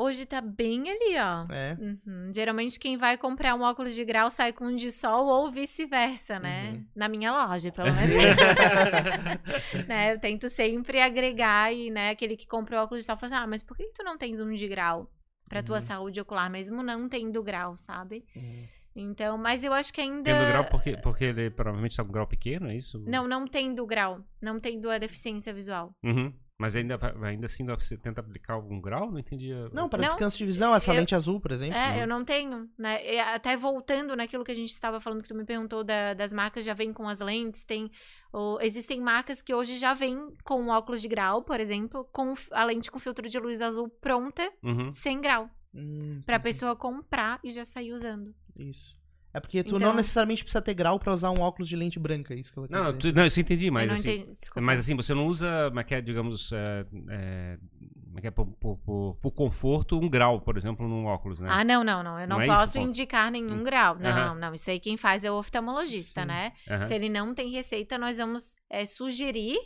Hoje tá bem ali, ó. É. Uhum. Geralmente quem vai comprar um óculos de grau sai com um de sol ou vice-versa, né? Uhum. Na minha loja, pelo menos. né? Eu tento sempre agregar e, né, aquele que compra o óculos de sol fala assim, ah, mas por que tu não tens um de grau? Pra tua Uhum. saúde ocular, mesmo não tendo grau, sabe? Uhum. Então, mas eu acho que ainda... Tendo grau porque, porque ele provavelmente está com grau pequeno, é isso? Não, não tendo grau. Não tendo a deficiência visual. Uhum. Mas ainda, ainda assim você tenta aplicar algum grau? Não entendi. a- Não, para Não, descanso de visão, essa eu- lente azul, por exemplo. É, eu não tenho, né? E até voltando naquilo que a gente estava falando, que tu me perguntou da- das marcas já vêm com as lentes, tem. ou- existem marcas que hoje já vêm com óculos de grau, por exemplo, com a lente com filtro de luz azul pronta, Uhum. sem grau. Hum, Pra entendi. pessoa comprar e já sair usando. Isso. É porque tu Então- não necessariamente precisa ter grau pra usar um óculos de lente branca, é isso que ela quer Não, não, dizer. tu- não, isso eu entendi, mas Eu assim. entendi. Mas assim, você não usa, como é é, digamos, é, é, como é que é, por, por- por- por conforto, um grau, por exemplo, num óculos, né? Ah, não, não, não. Eu não, Não é isso, posso pô? indicar nenhum Hum. grau. Não, não. Isso aí quem faz é o oftalmologista, Sim. né? Se ele não tem receita, nós vamos é, sugerir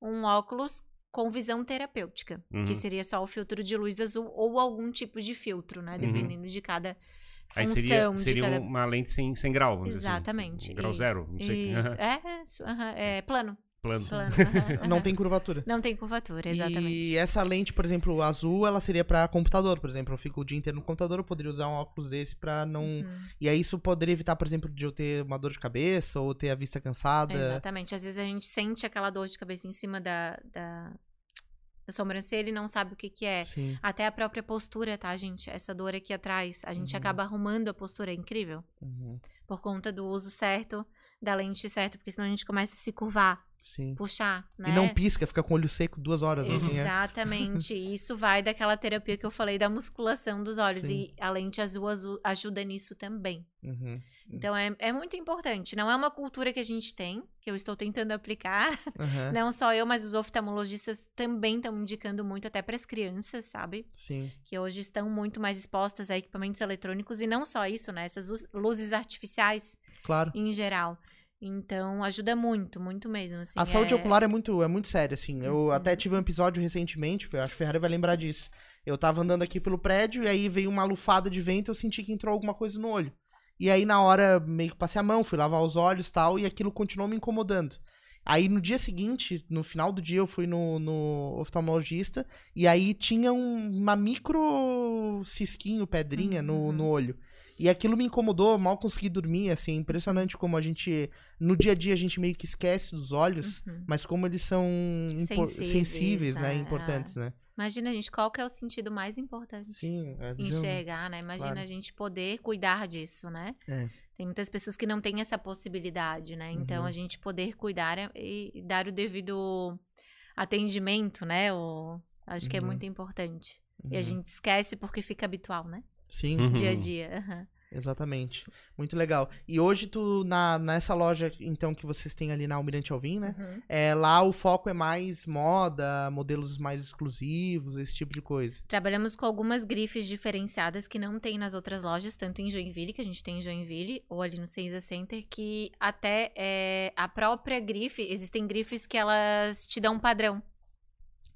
um óculos com visão terapêutica, Uhum. que seria só o filtro de luz azul ou algum tipo de filtro, né? Uhum. Dependendo de cada Aí seria, seria cada... uma lente sem, sem grau, vamos Exatamente. dizer assim. Um grau isso, zero, não sei. Isso. Aham. É, isso, aham, é plano. Plano. plano Não tem curvatura. Não tem curvatura, exatamente. E essa lente, por exemplo, azul, ela seria pra computador, por exemplo. Eu fico o dia inteiro no computador, eu poderia usar um óculos desse pra não. Uhum. E aí isso poderia evitar, por exemplo, de eu ter uma dor de cabeça ou ter a vista cansada. Exatamente. Às vezes a gente sente aquela dor de cabeça em cima da, da, da sobrancelha e não sabe o que, que é. Sim. Até a própria postura, tá, gente? Essa dor aqui atrás. A gente Uhum. acaba arrumando a postura, é incrível. Uhum. Por conta do uso certo, da lente certa, porque senão a gente começa a se curvar. Sim. puxar, né? E não pisca, fica com o olho seco duas horas, assim, é. Exatamente. Isso vai daquela terapia que eu falei da musculação dos olhos. Sim. E a lente azul, azul ajuda nisso também. Uhum. Então é, é muito importante. Não é uma cultura que a gente tem, que eu estou tentando aplicar. Aham. Não só eu, mas os oftalmologistas também estão indicando muito, até para as crianças, sabe? Sim. Que hoje estão muito mais expostas a equipamentos eletrônicos. E não só isso, né? Essas luz- luzes artificiais Claro. em geral. Então ajuda muito, muito mesmo. Assim, A saúde é- ocular é muito, é muito séria, assim. Eu Uhum. até tive um episódio recentemente, acho que o Ferrari vai lembrar disso. Eu tava andando aqui pelo prédio e aí veio uma lufada de vento, eu senti que entrou alguma coisa no olho. E aí na hora meio que passei a mão, fui lavar os olhos e tal, e aquilo continuou me incomodando. Aí no dia seguinte, no final do dia, eu fui no, no oftalmologista e aí tinha um- uma micro cisquinho, pedrinha no, Uhum. no olho. E aquilo me incomodou, mal consegui dormir, assim, impressionante como a gente, no dia a dia a gente meio que esquece dos olhos, Uhum. mas como eles são Sensíveis, sensíveis, né, é, importantes, né? Imagina, gente, qual que é o sentido mais importante? Sim, a visão. Enxergar, né? Imagina Claro. a gente poder cuidar disso, né? É. Tem muitas pessoas que não têm essa possibilidade, né? Então, Uhum. a gente poder cuidar é- e dar o devido atendimento, né? O, acho que é Uhum. muito importante. E a Uhum. gente esquece porque fica habitual, né? Sim, Uhum. Dia a dia. aham. exatamente. Muito legal. E hoje tu, na, nessa loja, então, que vocês têm ali na Almirante Alvim, né? Uhum. É, lá o foco é mais moda, modelos mais exclusivos, esse tipo de coisa. Trabalhamos com algumas grifes diferenciadas que não tem nas outras lojas, tanto em Joinville, que a gente tem em Joinville, ou ali no Seiza Center, que até é, a própria grife, existem grifes que elas te dão um padrão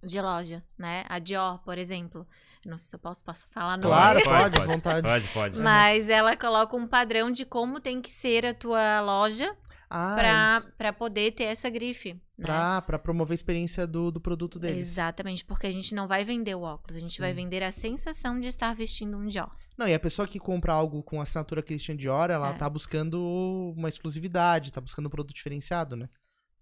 de loja, né? A Dior, por exemplo. Não sei se eu posso pass- falar nome. Claro, Pode, pode, pode. vontade. Pode, pode. Mas ela coloca um padrão de como tem que ser a tua loja Ah, pra, isso. pra poder ter essa grife. Né? Pra, pra promover a experiência do, do produto deles. Exatamente, porque a gente não vai vender o óculos, a gente vai Sim. vender a sensação de estar vestindo um Dior. Não, e a pessoa que compra algo com assinatura Christian Dior, ela É. tá buscando uma exclusividade, tá buscando um produto diferenciado, né?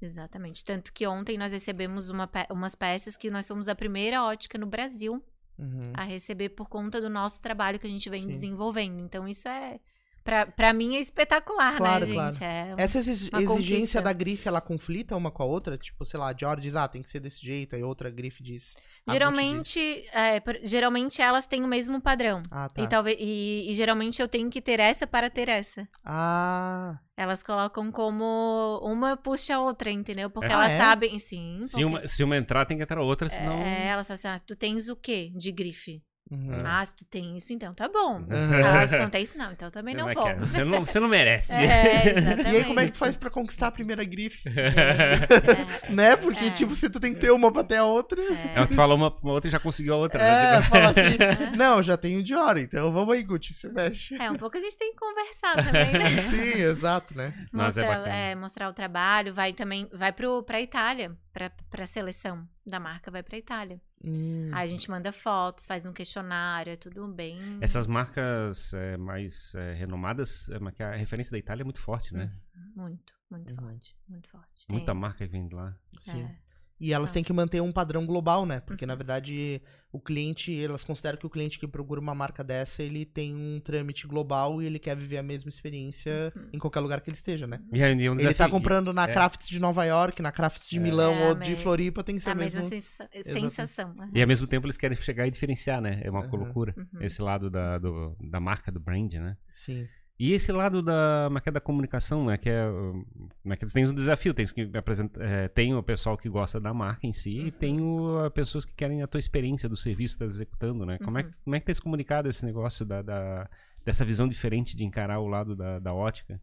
Exatamente. Tanto que ontem nós recebemos uma umas peças que nós somos a primeira ótica no Brasil Uhum. a receber por conta do nosso trabalho que a gente vem Sim. desenvolvendo. Então, isso é. Pra, pra mim é espetacular, Claro, né, gente? claro. É, Essa exi- exigência conquista. da grife, ela conflita uma com a outra? Tipo, sei lá, a Dior diz, ah, tem que ser desse jeito, aí outra grife diz. a diz. geralmente, é, por- geralmente elas têm o mesmo padrão. Ah, tá. E, talvez, e, e geralmente eu tenho que ter essa para ter essa. Ah, Elas colocam como uma puxa a outra, entendeu? Porque É? elas Ah, é? sabem. Sim. Se porque- uma, se uma entrar, tem que entrar outra, senão. É, elas falam assim: ah, tu tens o quê de grife? Uhum. Ah, se tu tem isso, então tá bom. Aham. Ah, se não tem isso, não, então também não é vou. é? Você não, você não merece. É. E aí, como é que tu faz pra conquistar a primeira grife? É, né? Porque, É. tipo, se tu tem que ter uma pra ter a outra. é. Ela tu fala uma, uma outra e já conseguiu a outra. É, né? Tipo, fala assim, não, eu já tenho Dior, então vamos aí, Gucci, se mexe. É, um pouco a gente tem que conversar também, né? Sim, exato, né? Mas é Mostrar, bacana. é, mostrar o trabalho, vai também, vai pro, pra Itália, pra, pra seleção da marca, vai pra Itália. Hum, Aí a gente manda fotos, faz um questionário, é tudo bem. Essas marcas é, mais é, renomadas, é, a referência da Itália é muito forte, né? Muito, muito Uhum. forte, muito forte. Tem- Muita marca que vem de lá. sim. é. E elas têm que manter um padrão global, né? Porque, Uhum. na verdade, o cliente, elas consideram que o cliente que procura uma marca dessa, ele tem um trâmite global e ele quer viver a mesma experiência Uhum. em qualquer lugar que ele esteja, né? E aí, um Ele tá comprando na é. Crafts de Nova York, na Crafts de É. Milão É, ou de Floripa, tem que ser a o mesma mesmo. sensa- sensação. aham. E ao mesmo tempo eles querem chegar e diferenciar, né? É uma loucura. Uhum. Esse lado da, do- da marca, do brand, né? Sim. E esse lado da, como é que é, da comunicação, né? Que é, um, como é que um desafio, tens que apresentar, é, tem o pessoal que gosta da marca em si Uhum. e tem o, pessoas que querem a tua experiência do serviço que estás executando, né? Como, é Uhum. que, como é que tens comunicado esse negócio da, da- dessa visão diferente de encarar o lado da, da ótica?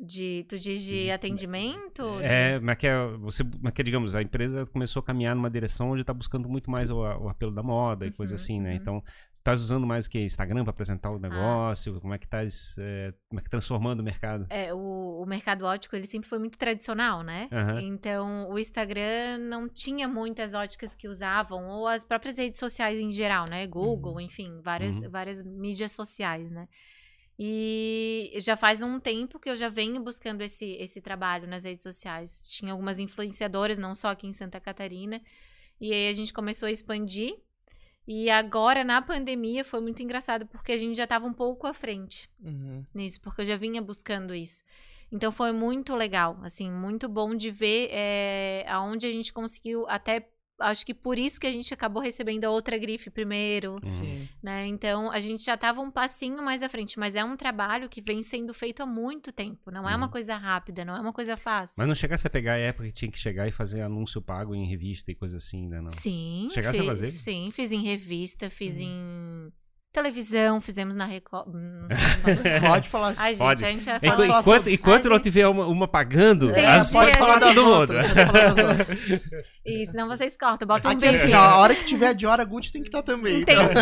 De, tu diz de atendimento? de- É, mas que é, você, mas que, digamos, a empresa começou a caminhar numa direção onde está buscando muito mais o, o apelo da moda e coisa Uhum, assim, né? uhum. Então, estás usando mais que Instagram para apresentar o negócio? Como é que estás, é, como é que transformando o mercado? É, o, o mercado ótico, ele sempre foi muito tradicional, né? Aham. Então, o Instagram não tinha muitas óticas que usavam, ou as próprias redes sociais em geral, né? Google, enfim, várias, Uhum. várias mídias sociais, né? E já faz um tempo que eu já venho buscando esse, esse trabalho nas redes sociais. Tinha algumas influenciadoras, não só aqui em Santa Catarina, e aí a gente começou a expandir. E agora, na pandemia, foi muito engraçado, porque a gente já estava um pouco à frente Uhum. nisso, porque eu já vinha buscando isso. Então foi muito legal, assim, muito bom de ver é, aonde a gente conseguiu até. Acho que por isso que a gente acabou recebendo a outra grife primeiro, Uhum. Sim. né? Então a gente já estava um passinho mais à frente, mas é um trabalho que vem sendo feito há muito tempo. Não é uma Uhum. coisa rápida, não é uma coisa fácil. Mas não chegasse a pegar a época que tinha que chegar e fazer anúncio pago em revista e coisa assim, né? Não. Sim. Chegasse a fi- fazer? Sim, fiz em revista, fiz Uhum. em televisão, fizemos na Record. Hum, Pode falar. Ai, gente, Pode. a gente já falar enquanto enquanto Ah, não gente. tiver uma, uma pagando, É, As pode dias- falar das todo mundo. E senão vocês cortam, botam um Aqui assim, ó, a hora que tiver de hora, a Gucci tem que estar também. então.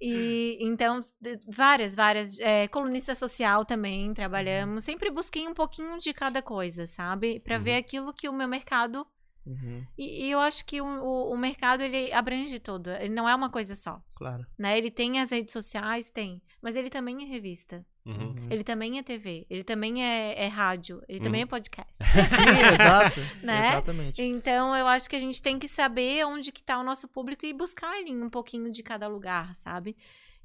E então, várias, várias. É, colunista social também trabalhamos. Sempre busquei um pouquinho de cada coisa, sabe? Pra ver aquilo que o meu mercado. Uhum, E, e eu acho que o, o, o mercado ele abrange todo. Ele não é uma coisa só. claro. Né? Ele tem as redes sociais, tem. Mas ele também é revista. Uhum. Uhum. Ele também é TV. Ele também é, é rádio. Ele também é podcast. Sim, exato. Né? Exatamente. Então, eu acho que a gente tem que saber onde que tá o nosso público e buscar ali um pouquinho de cada lugar, sabe?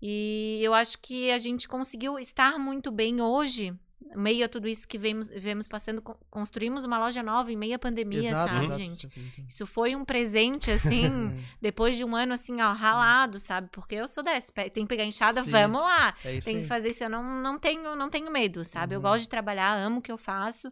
E eu acho que a gente conseguiu estar muito bem hoje, meio a tudo isso que vemos, vemos passando. con- Construímos uma loja nova em meia pandemia, Exato, sabe, exato. gente? Isso foi um presente, assim, depois de um ano, assim, ó, ralado, sabe? Porque eu sou dessa, tem que pegar enxada, Sim. vamos lá. É Tem que fazer isso. Eu não, não, tenho, não tenho medo, sabe? Eu Uhum. gosto de trabalhar, amo o que eu faço.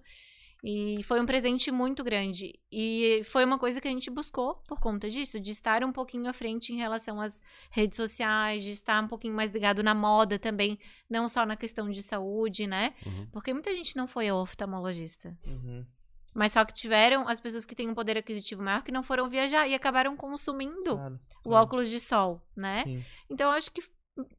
E foi um presente muito grande. E foi uma coisa que a gente buscou por conta disso, de estar um pouquinho à frente em relação às redes sociais, de estar um pouquinho mais ligado na moda também, não só na questão de saúde, né? Uhum. Porque muita gente não foi oftalmologista. Uhum. Mas só que tiveram as pessoas que têm um poder aquisitivo maior que não foram viajar e acabaram consumindo Claro, o claro. óculos de sol, né? Sim. Então acho que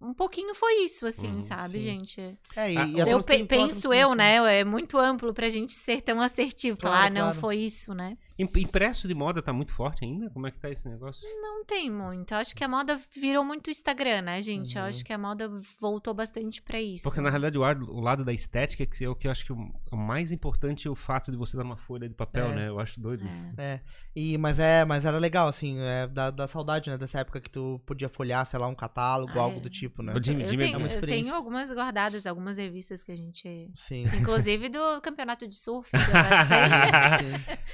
um pouquinho foi isso, assim, Uhum, sabe, sim. gente? É, e, Ah, e Eu pe- penso eu, né? É muito amplo pra gente ser tão assertivo. Claro, Falar, ah, não, claro. foi isso, né? Im- Impresso de moda tá muito forte ainda? Como é que tá esse negócio? Não tem muito. Eu acho que a moda virou muito Instagram, né, gente? Eu Uhum. acho que a moda voltou bastante pra isso. Porque na realidade o, ar- o lado da estética que é o que eu acho que o, o mais importante é o fato de você dar uma folha de papel, É. né? Eu acho doido isso. É. É, e, mas, é, mas era legal, assim, é, da, da saudade, né, dessa época que tu podia folhar, sei lá, um catálogo, Ah, algo é. do tipo, né? O Jimmy- eu, Jimmy é tenho, uma eu tenho algumas guardadas, algumas revistas que a gente. Sim. Inclusive do campeonato de surf. que eu.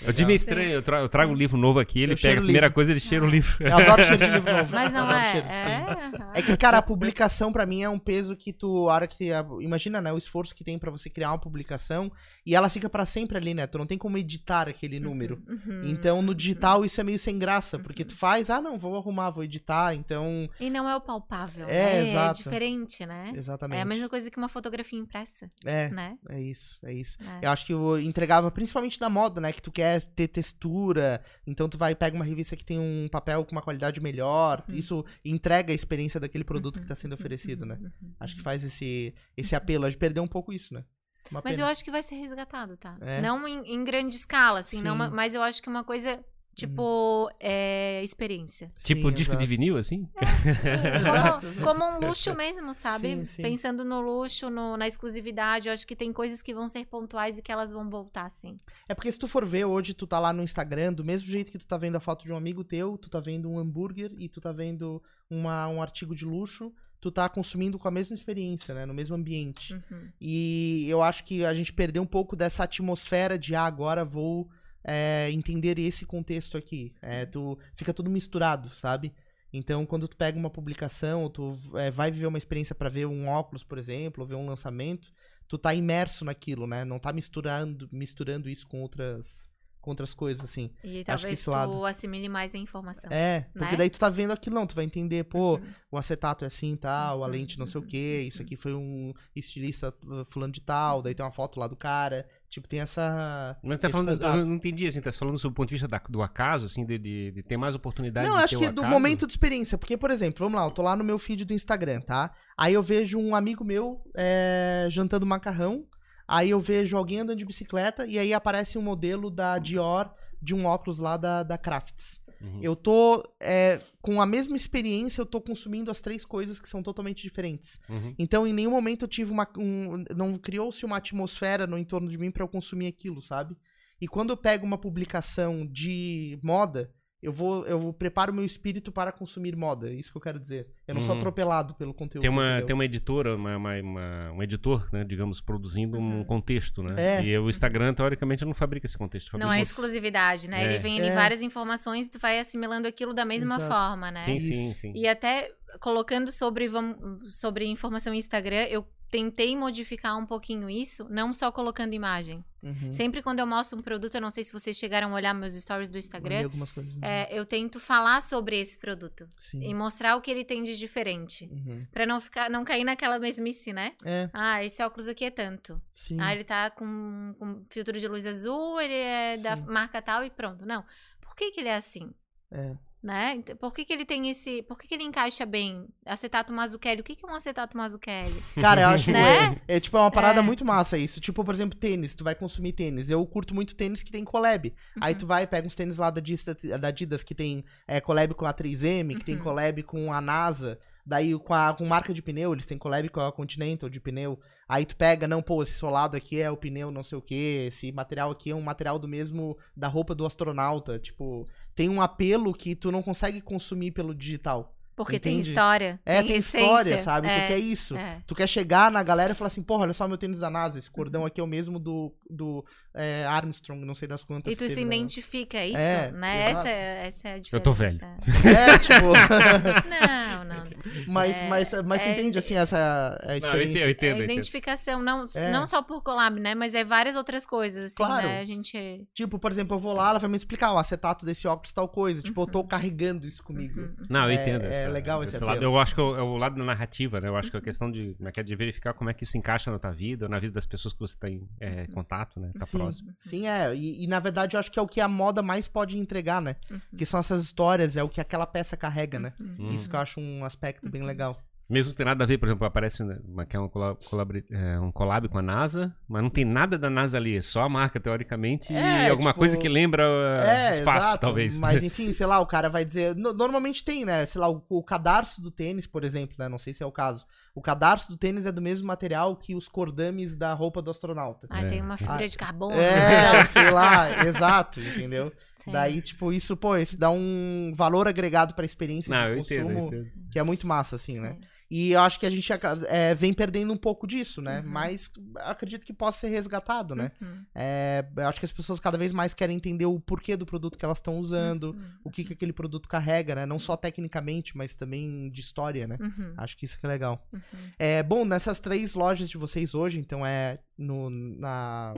Sim. O Jimmy é estranho, eu, tra- eu trago um livro novo aqui, ele Eu pega a primeira livro. coisa, ele cheira o livro. Eu adoro cheiro de livro novo. Mas não Adoro é. cheiro. É. É que, cara, a publicação pra mim é um peso que tu, a hora que imagina, né, o esforço que tem pra você criar uma publicação e ela fica pra sempre ali, né? Tu não tem como editar aquele número. Uhum. Então, no digital isso é meio sem graça, porque tu faz, ah, não, vou arrumar, vou editar, então, E não é o palpável. É, né? exato. É diferente, né? exatamente. É a mesma coisa que uma fotografia impressa, É, né? é isso, é isso. É. Eu acho que eu entregava principalmente da moda, né? Que tu quer ter textura, então tu vai e pega uma revista que tem um papel com uma qualidade melhor. Hum. Isso entrega a experiência daquele produto que Uhum, tá sendo uhum, oferecido, né? uhum, uhum, Acho que uhum. faz esse, esse apelo. A gente perdeu um pouco isso, né? Uma Mas pena. eu acho que vai ser resgatado, tá? É? Não em, em grande escala, assim, não, Sim. ma- mas eu acho que uma coisa, tipo, é, experiência. tipo Sim, disco exato. de vinil, assim? Exato, Como, exato. como um luxo mesmo, sabe? Sim, sim. Pensando no luxo, no- na exclusividade, eu acho que tem coisas que vão ser pontuais e que elas vão voltar, sim. É porque se tu for ver hoje, tu tá lá no Instagram, do mesmo jeito que tu tá vendo a foto de um amigo teu, tu tá vendo um hambúrguer e tu tá vendo uma, um artigo de luxo, tu tá consumindo com a mesma experiência, né? No mesmo ambiente. Uhum. E eu acho que a gente perdeu um pouco dessa atmosfera de ah, agora vou é, entender esse contexto aqui. É, tu fica tudo misturado, sabe? Então, quando tu pega uma publicação, ou tu é, vai viver uma experiência pra ver um óculos, por exemplo, ou ver um lançamento, tu tá imerso naquilo, né? Não tá misturando, misturando isso com outras, com outras coisas, assim. E que talvez esse tu lado- assimile mais a informação. É, porque Né? daí tu tá vendo aquilo, não, tu vai entender, pô, Uhum. o acetato é assim tal, a lente não sei o uhum, que, isso aqui foi um estilista uh, fulano de tal, daí tem uma foto lá do cara. Tipo, tem essa. Mas tá falando, contato. eu não entendi, assim, tá falando sobre o ponto de vista da- do acaso, assim, de, de, de ter mais oportunidades Não, acho que do momento de experiência. Porque, por exemplo, vamos lá, eu tô lá no meu feed do Instagram, tá? Aí eu vejo um amigo meu é, jantando macarrão. Aí eu vejo alguém andando de bicicleta e aí aparece um modelo da Dior de um óculos lá da, da Crafts. Uhum. Eu tô é, com a mesma experiência, eu tô consumindo as três coisas que são totalmente diferentes. Uhum. Então, em nenhum momento eu tive uma. um- não criou-se uma atmosfera no entorno de mim pra eu consumir aquilo, sabe? E quando eu pego uma publicação de moda, eu vou, eu preparo meu espírito para consumir moda. É isso que eu quero dizer. Eu não sou Uhum. atropelado pelo conteúdo. Tem uma, entendeu? tem uma editora, uma, uma- uma- um editor, né, digamos, produzindo um Uhum. contexto, né? É. E o Instagram, teoricamente, não fabrica esse contexto. Não fabrica é um- exclusividade, né? É. Ele vem ali É. várias informações e tu vai assimilando aquilo da mesma Exato. forma, né? Sim, Isso. sim, sim. E até colocando sobre, vamos, sobre informação Instagram, eu tentei modificar um pouquinho isso, não só colocando imagem. Uhum. Sempre quando eu mostro um produto, eu não sei se vocês chegaram a olhar meus stories do Instagram, algumas coisas. né? é, eu tento falar sobre esse produto Sim. e mostrar o que ele tem de diferente. Uhum. Pra não ficar, não cair naquela mesmice, né? É, Ah, esse óculos aqui é tanto. sim. Ah, ele tá com, com filtro de luz azul, ele é da Sim. marca tal e pronto. Não. Por que, que ele é assim? É. Né? Por que, que ele tem esse. Por que, que ele encaixa bem? Acetato Mazzucchelli. O que, que é um acetato Mazzucchelli? Cara, eu acho Né? é, é, tipo, é uma parada É. muito massa isso. Tipo, por exemplo, tênis, tu vai consumir tênis. Eu curto muito tênis que tem collab. Aí Uhum. tu vai, pega uns tênis lá da Adidas, da Adidas que tem é, collab com a 3M, que tem Uhum. collab com a NASA. Daí com, a, com marca de pneu, eles têm collab com a Continental de pneu. Aí tu pega, não, pô, esse solado aqui é o pneu não sei o que, esse material aqui é um material do mesmo, da roupa do astronauta. Tipo, tem um apelo que tu não consegue consumir pelo digital. Porque tem Entendi. história. É, tem, essência. história, sabe? É, Tu quer isso. é. Tu quer chegar na galera e falar assim, porra, olha só meu tênis da NASA, esse cordão aqui é o mesmo do, do é, Armstrong, não sei das quantas. E tu se na- identifica, é isso? É, né? exato. Essa, é- essa é a diferença. Eu tô velho. É, tipo, Não, não. mas, É, mas, mas você é- entende, assim, essa a Não, eu experiência. entendo, eu É entendo. identificação, não, É. não só por collab, né? Mas é várias outras coisas, assim, Claro. né? A gente. Tipo, por exemplo, eu vou lá, ela vai me explicar o acetato desse óculos tal coisa. Tipo, eu tô carregando isso comigo. Uhum. Não, eu entendo. é essa- legal esse lado. apelo. Eu acho que é o, lado da narrativa, né? Eu acho que é a questão de, de verificar como é que isso encaixa na tua vida, na vida das pessoas que você tem é, contato, né? Tá Sim, sim, é. E, e, na verdade eu acho que é o que a moda mais pode entregar, né? Uhum. Que são essas histórias, é o que aquela peça carrega, né? Uhum. Isso que eu acho um aspecto bem legal. Mesmo que tenha nada a ver, por exemplo, aparece né, uma, que é um collab, collab- é, um collab com a NASA, mas não tem nada da NASA ali, é só a marca, teoricamente, É, e alguma tipo, coisa que lembra uh, É, espaço, exato. talvez. Mas enfim, sei lá, o cara vai dizer. no- normalmente tem, né? Sei lá, o, o cadarço do tênis, por exemplo, né? Não sei se é o caso. O cadarço do tênis é do mesmo material que os cordames da roupa do astronauta. É. tem uma fibra Ah, de carbono. É, sei lá, exato, entendeu? Sim. Daí, tipo, isso, pô, isso dá um valor agregado pra experiência Não, eu de entendo, eu consumo, entendo. que é muito massa, assim, né? E eu acho que a gente é, vem perdendo um pouco disso, né? Uhum. Mas acredito que possa ser resgatado, né? Uhum. É, eu acho que as pessoas cada vez mais querem entender o porquê do produto que elas estão usando, Uhum. o que, que aquele produto carrega, né? Não só tecnicamente, mas também de história, né? Uhum. Acho que isso que é legal. Uhum. É, bom, nessas três lojas de vocês hoje, então é no, na,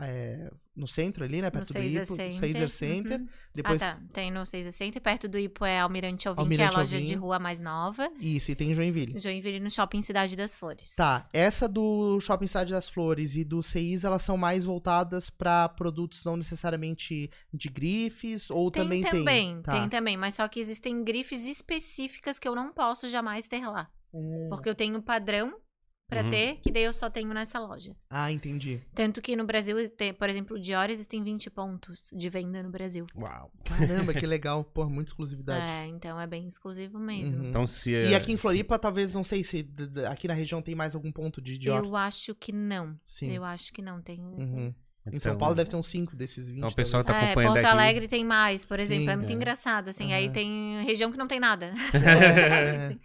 é, no centro ali, né? No Perto do Ipo. Caesar Center. Uhum. Depois, Ah, tá. Tem no Caesar Center, perto do Ipo é Almirante Alvim, Almirante que é a loja Alvim. de rua mais nova. Isso, e tem em Joinville. Joinville no Shopping Cidade das Flores. Tá, essa do Shopping Cidade das Flores e do CIS, elas são mais voltadas pra produtos não necessariamente de grifes, ou Tem também tem? também, Tá. tem também, mas só que existem grifes específicas que eu não posso jamais ter lá. Hum. Porque eu tenho padrão pra Uhum. ter, que daí eu só tenho nessa loja. Ah, entendi. Tanto que no Brasil, tem- por exemplo, o Dior existem 20 pontos de venda no Brasil. Uau. Caramba, que legal. Pô, muita exclusividade. É, então é bem exclusivo mesmo. Uhum. Então, se. E é, aqui em se- Floripa, talvez, não sei se aqui na região tem mais algum ponto de Dior. Eu acho que não. Sim. Eu acho que não tem. Uhum. Em então- São Paulo deve ter uns 5 desses 20. Então, o pessoal tá É, acompanhando Porto aqui. Alegre tem mais, por exemplo. Sim. é muito É. engraçado, assim. Aí Aham. tem região que não tem nada. É.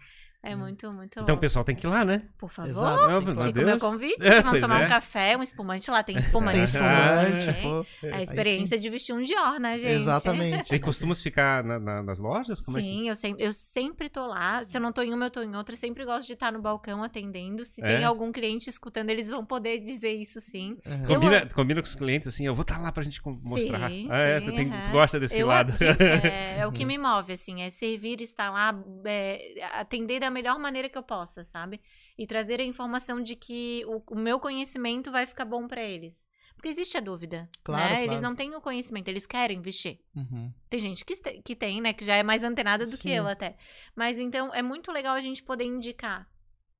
É muito, muito Então o pessoal tem que ir lá, né? Por favor. Exato. Não, tem meu que- Fica o Deus. meu convite. É, Vamos pois tomar é. um café, um espumante lá. Tem espumante. Tem espumante, É. pô. É a experiência de vestir um Dior, né, gente? Exatamente. E costumas ficar na- na- nas lojas? Como é que... Sim, eu, sempre, eu sempre tô lá. Se eu não tô em uma, eu tô em outra. Sempre gosto de estar no balcão atendendo. Se É? tem algum cliente escutando, eles vão poder dizer isso sim. Eu Combina, amo. combina com os clientes assim, eu vou estar lá pra gente mostrar. Sim, ah, é, sim, tu, tem- tu aham. gosta desse Eu, lado. gente, é, é o que me move, assim, é servir, estar lá, é, atender da melhor maneira que eu possa, sabe? E trazer a informação de que o, o meu conhecimento vai ficar bom pra eles. Porque existe a dúvida, Claro, né? Eles claro. não têm o conhecimento, eles querem vestir. Uhum. Tem gente que, que tem, né? Que já é mais antenada do que Sim. eu até. Mas então é muito legal a gente poder indicar,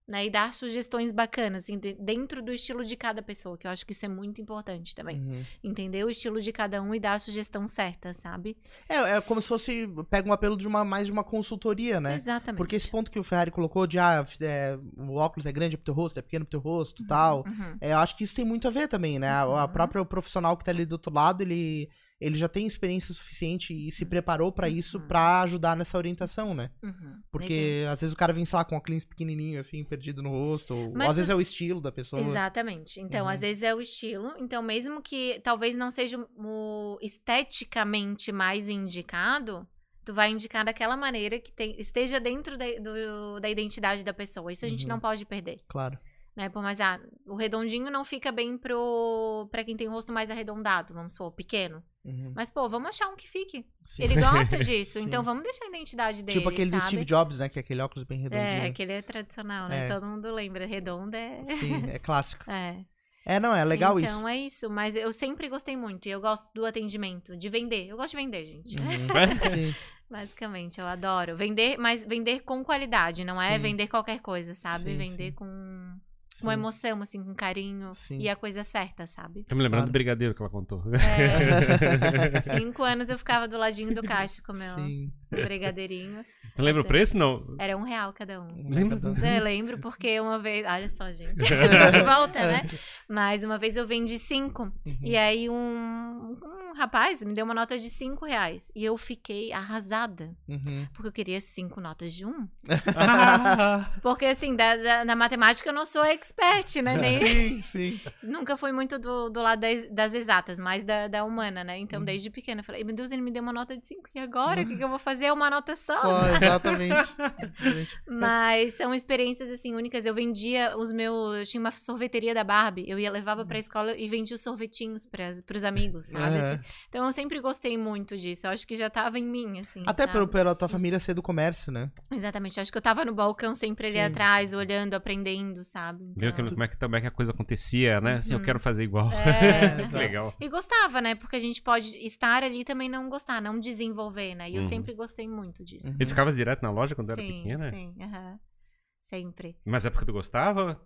né? E dar sugestões bacanas, assim, de- dentro do estilo de cada pessoa, que eu acho que isso é muito importante também. Uhum. Entender o estilo de cada um e dar a sugestão certa, sabe? É, é como se fosse. Pega um apelo de uma mais de uma consultoria, né? Exatamente. Porque esse ponto que o Ferrari colocou de ah, é, o óculos é grande pro teu rosto, é pequeno pro teu rosto e tal. Uhum. É, eu acho que isso tem muito a ver também, né? A- A Uhum. própria profissional que tá ali do outro lado, ele, ele já tem experiência suficiente e se preparou pra isso Uhum. pra ajudar nessa orientação, né? Uhum. Porque às vezes o cara vem, sei lá, com um óculos pequenininho, assim, perdido no rosto. Ou, Mas às vezes tu- é o estilo da pessoa. Exatamente. Então, Uhum. às vezes é o estilo. Então, mesmo que talvez não seja o esteticamente mais indicado, tu vai indicar daquela maneira que tem- esteja dentro da, do- da identidade da pessoa. Isso a gente Uhum. não pode perder. Claro. Né? Por mais, ah, o redondinho não fica bem pro para quem tem o rosto mais arredondado, vamos supor, pequeno. Uhum. Mas, pô, vamos achar um que fique. Sim. Ele gosta disso, então vamos deixar a identidade dele, Tipo aquele do sabe? Steve Jobs, né? Que é aquele óculos bem redondinho. É, aquele é tradicional, né? É. Todo mundo lembra. Redondo é... Sim, é clássico. é. É, não, é legal então, isso. é isso. Mas eu sempre gostei muito. E eu gosto do atendimento, de vender. Eu gosto de vender, gente. Uhum. Sim. Basicamente, eu adoro. Vender, mas vender com qualidade, não é Sim. vender qualquer coisa, sabe? Sim, vender sim. com, com sim. emoção, assim, com carinho. Sim. E a coisa certa, sabe? Tô me lembrando Claro. do brigadeiro que ela contou. É, cinco anos eu ficava do ladinho do caixa com meu Sim. brigadeirinho. Lembra o preço, não? Era um real cada um. Lembra do... Eu lembro porque uma vez. Olha só, gente. A gente volta, né? Mas uma vez eu vendi cinco. Uhum. E aí um, um rapaz me deu uma nota de cinco reais. E eu fiquei arrasada. Uhum. Porque eu queria cinco notas de um. Ah, Porque, assim, da, da- na matemática eu não sou expert, né? Nem, Sim, sim. nunca fui muito do, do lado das, das exatas, mais da, da humana, né? Então, Uhum. desde pequena, eu falei, meu Deus, ele me deu uma nota de cinco. E agora? O que, que eu vou fazer? Uma nota só? Só, exatamente. Exatamente. Mas são experiências, assim, únicas. Eu vendia os meus... Eu tinha uma sorveteria da Barbie. Eu ia, levava pra escola e vendia os sorvetinhos pras, pros amigos, sabe? Aham. assim. Então, eu sempre gostei muito disso. Eu acho que já tava em mim, assim, Até pelo, pela tua família ser do comércio, né? Exatamente. Eu acho que eu tava no balcão sempre ali Sim. atrás, olhando, aprendendo, sabe? Viu Então- que- como, é que, como é que a coisa acontecia, né? Assim, eu Uhum. quero fazer igual. É, legal. E gostava, né? Porque a gente pode estar ali e também não gostar, não desenvolver, né? E eu Uhum. sempre gostei muito disso. Uhum. E tu direto na loja quando era sim, pequena? sim, aham. Sempre. Mas é porque tu gostava?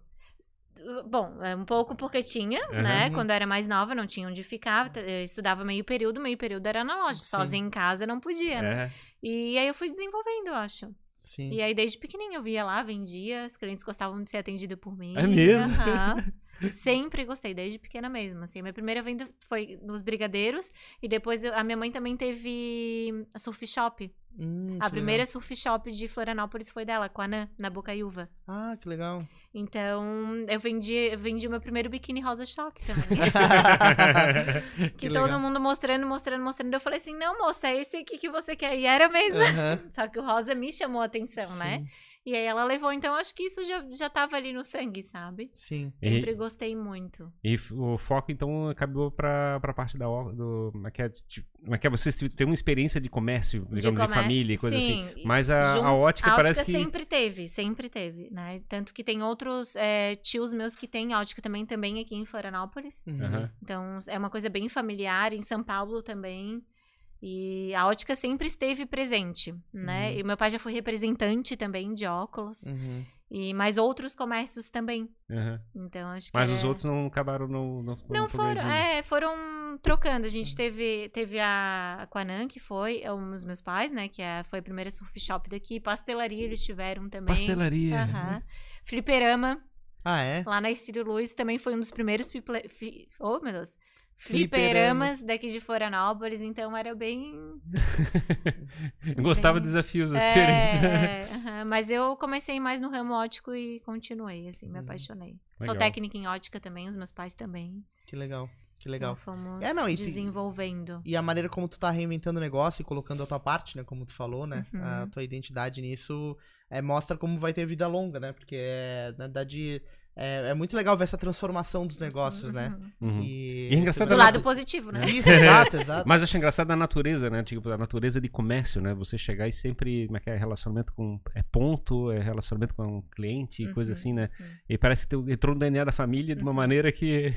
Uh, Bom, é um pouco porque tinha, Aham. né? Quando eu era mais nova, não tinha onde ficar. eu estudava meio período, meio período era na loja. Sim. Sozinha em casa não podia, né? É. E aí eu fui desenvolvendo, eu acho. Sim. E aí, desde pequenininha, eu via lá, vendia, os clientes gostavam de ser atendido por mim. É mesmo? Aham. Sempre gostei, desde pequena mesmo. Assim, a minha primeira venda foi nos brigadeiros e depois eu- a minha mãe também teve a surf shop. Hum, a primeira legal. surf shop de Florianópolis foi dela, com a Nan, na Bocaiúva. Ah, que legal. Então, eu vendi, eu vendi o meu primeiro biquíni rosa choque também. Que que legal. todo mundo mostrando, mostrando, mostrando. Eu falei assim, não, moça, é esse aqui que você quer. E era mesmo. Só que o rosa me chamou a atenção, né? E aí ela levou, então acho que isso já, já tava ali no sangue, sabe? Sim. Sempre gostei muito. E o foco, então, acabou pra, pra parte da do. Como é que é? Tipo, é que é? Vocês têm uma experiência de comércio, digamos, de, comércio. família e coisa Sim, assim. Mas a, Jun- a ótica a parece ótica que. sempre teve, sempre teve, né? Tanto que tem outros é, tios meus que têm ótica também, também aqui em Florianópolis. Uhum. Então, é uma coisa bem familiar, em São Paulo também. E a ótica sempre esteve presente, né? Uhum. E meu pai já foi representante também de óculos. Uhum. E mais outros comércios também. Aham. Então, acho que Mas os é- outros não acabaram no. no Não foram, é, foram trocando. A gente teve, teve a Quanan, que foi é um dos meus pais, né? Que é, foi a primeira surf shop daqui. Pastelaria eles tiveram também. Pastelaria. Aham. Fliperama, Ah, é? lá na Estilo Luz, também foi um dos primeiros fi- Oh, meu Deus. Fliperamas. Fliperamas daqui de Florianópolis, então era bem... Eu gostava Bem- de desafios diferentes. É, é, aham. Mas eu comecei mais no ramo ótico e continuei, assim, me Uhum. apaixonei. Legal. Sou técnica em ótica também, os meus pais também. Que legal. Que legal. Então fomos É, não, e desenvolvendo. E a maneira como tu tá reinventando o negócio e colocando a tua parte, né? Como tu falou, né? Uhum. A tua identidade nisso é, mostra como vai ter vida longa, né? Porque, é, na verdade, é, é muito legal ver essa transformação dos negócios, né? Uhum. Uhum. E, E é engraçado Do lado positivo, né? Isso, exato, exato. Mas eu acho engraçado a natureza, né? Tipo, a natureza de comércio, né? Você chegar e sempre. Como é que é? Relacionamento com. É ponto, é relacionamento com um cliente, Uhum, coisa assim, né? uhum. E parece que entrou no DNA da família de uma Uhum. maneira que.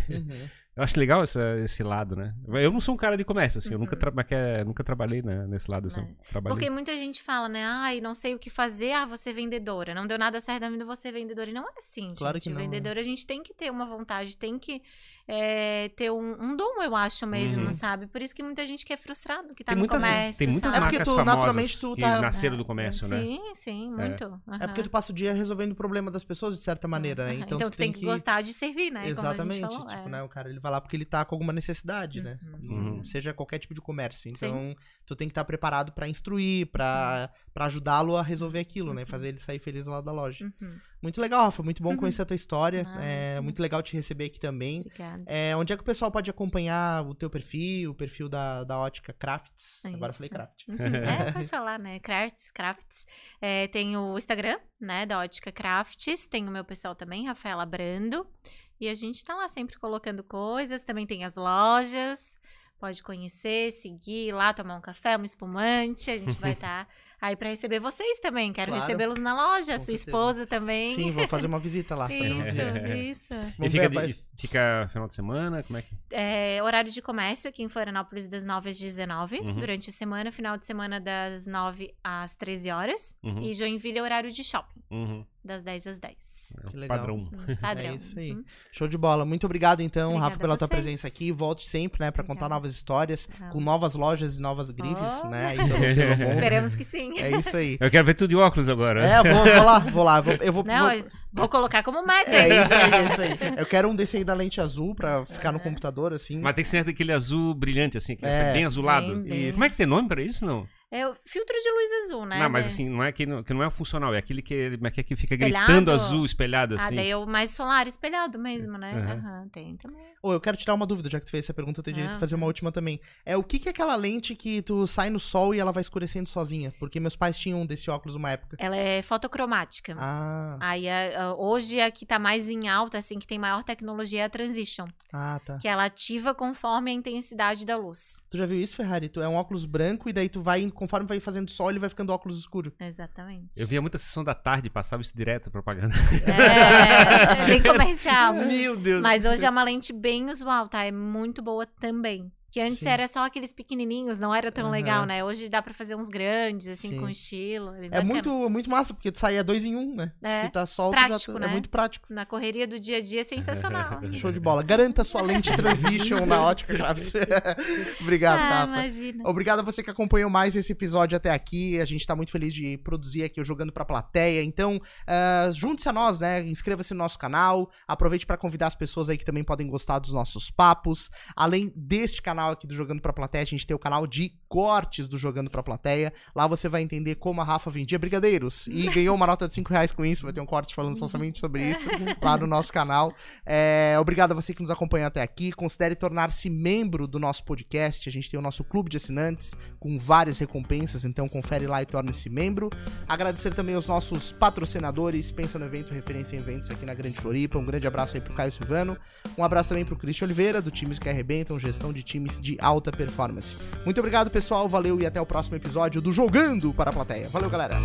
Uhum. Eu acho legal essa- esse lado, né? Eu não sou um cara de comércio, assim. Eu nunca, Uhum. tra é que nunca trabalhei né, nesse lado, assim. É. Porque muita gente fala, né? Ai, não sei o que fazer. Ah, você é vendedora. Não deu nada certo na vida, você é vendedora. E não é assim, Claro gente. que não, né? vendedora, a gente tem que ter uma vontade, tem que é, ter um, um dom, eu acho mesmo, Uhum. sabe? Por isso que muita gente que é frustrado, que tá Tem no muitas, comércio, tem muitas sabe? É porque marcas tu, famosas naturalmente, tu que tá- nasceram do comércio, né? Sim, sim, muito. É porque tu passa o dia resolvendo o problema das pessoas, de certa maneira, né? Aham. Então, tu tem que, gostar de servir, né? Como a gente Exatamente. falou, tipo, é. né? O cara ele vai lá porque ele tá com alguma necessidade, né? Uhum. Não Seja qualquer tipo de comércio. Então, tu tem que estar preparado pra instruir, pra pra ajudá-lo a resolver aquilo, né? Uhum. Fazer ele sair feliz lá da loja. Muito legal, Rafa. Muito bom Uhum. conhecer a tua história. Ah, é sim. muito legal te receber aqui também. Obrigada. É, onde é que o pessoal pode acompanhar o teu perfil, o perfil da, da Ótica Crafts? Agora eu falei Isso. Craft. Uhum. É, pode falar, né? Crafts, Crafts. É, tem o Instagram, né, da Ótica Crafts. Tem o meu pessoal também, Rafaela Brando. E a gente tá lá sempre colocando coisas. Também tem as lojas. Pode conhecer, seguir ir lá, tomar um café, um espumante. A gente vai estar aí pra receber vocês também. Quero Claro. recebê-los na loja, Com sua certeza. esposa também. Sim, vou fazer uma visita lá. fazer uma Isso, visita. isso. E Vamos fica, ver, vai- de- fica final de semana? Como é que. É, horário de comércio aqui em Florianópolis das 9 às 19, Uhum. durante a semana, final de semana das 9 às 13 horas. Uhum, E Joinville é horário de shopping, uhum. das 10 às 10. É Que legal. Padrão. Hum, Padrão. É isso aí. Uhum. Show de bola. Muito obrigado, então, Obrigada Rafa, pela tua presença aqui. Volte sempre, né, pra contar novas histórias, com novas lojas e novas grifes, Oh. né? Esperamos que sim. É isso aí. Eu quero ver tudo de óculos agora. É, vou, vou lá, vou lá. Vou, eu vou, Não, vou- eu vou colocar como meta. É isso aí, é isso aí. Eu quero um desse aí da lente azul pra ficar no computador, assim. Mas tem que ser daquele azul brilhante, assim, que É. é bem azulado. Bem, bem. Isso. Como é que tem nome pra isso, não? É o filtro de luz azul, né? não, mas assim, não é que não, que não é funcional, é aquele que, é que, é fica Espelhado? gritando azul, espelhado, Ah, assim. daí é o mais solar espelhado mesmo, né? Aham. Aham, tem também. Ô, eu quero tirar uma dúvida, já que tu fez essa pergunta, eu tenho direito de Ah, fazer uma última também. É o que que é aquela lente que tu sai no sol e ela vai escurecendo sozinha? Porque meus pais tinham um desse óculos uma época. Ela é fotocromática. Ah, Aí, a- a- hoje, a que tá mais em alta, assim, que tem maior tecnologia é a Transition. ah, tá. Que ela ativa conforme a intensidade da luz. Tu já viu isso, Ferrari? Tu é um óculos branco e daí tu vai, conforme vai fazendo sol, ele vai ficando óculos escuro. Exatamente. Eu via muita sessão da tarde, passava isso direto, propaganda. É, é bem comercial. Meu Deus. Mas hoje é uma lente bem usual, tá? É muito boa também. Que antes Sim. era só aqueles pequenininhos, não era tão Aham. legal, né? Hoje dá pra fazer uns grandes, assim, Sim. com estilo. É bacana. muito, muito massa, porque tu sai a dois em um, né? É. Se tá sol, tu Prático, já, né? é muito prático. Na correria do dia a dia é sensacional. Show de bola. Garanta sua lente Transition na Ótica Craft. Obrigado, ah, Rafa. imagina. Obrigado a você que acompanhou mais esse episódio até aqui. A gente tá muito feliz de produzir aqui o Jogando Pra Plateia. Então, ah, junte-se a nós, né? Inscreva-se no nosso canal. Aproveite para convidar as pessoas aí que também podem gostar dos nossos papos. Além deste canal aqui do Jogando Pra Plateia, a gente tem o canal de cortes do Jogando Pra Plateia. Lá você vai entender como a Rafa vendia brigadeiros e ganhou uma nota de 5 reais com isso. Vai ter um corte falando só somente sobre isso lá no nosso canal. É, obrigado a você que nos acompanha até aqui. Considere tornar-se membro do nosso podcast. A gente tem o nosso clube de assinantes com várias recompensas, então confere lá e torne-se membro. Agradecer também aos nossos patrocinadores, Pensa no Evento, referência em eventos aqui na Grande Floripa. Um grande abraço aí pro Caio Silvano. Um abraço também pro Christian Oliveira, do Times que Arrebentam, gestão de times de alta performance. Muito obrigado, pessoal. Valeu e até o próximo episódio do Jogando para a Plateia. Valeu, galera!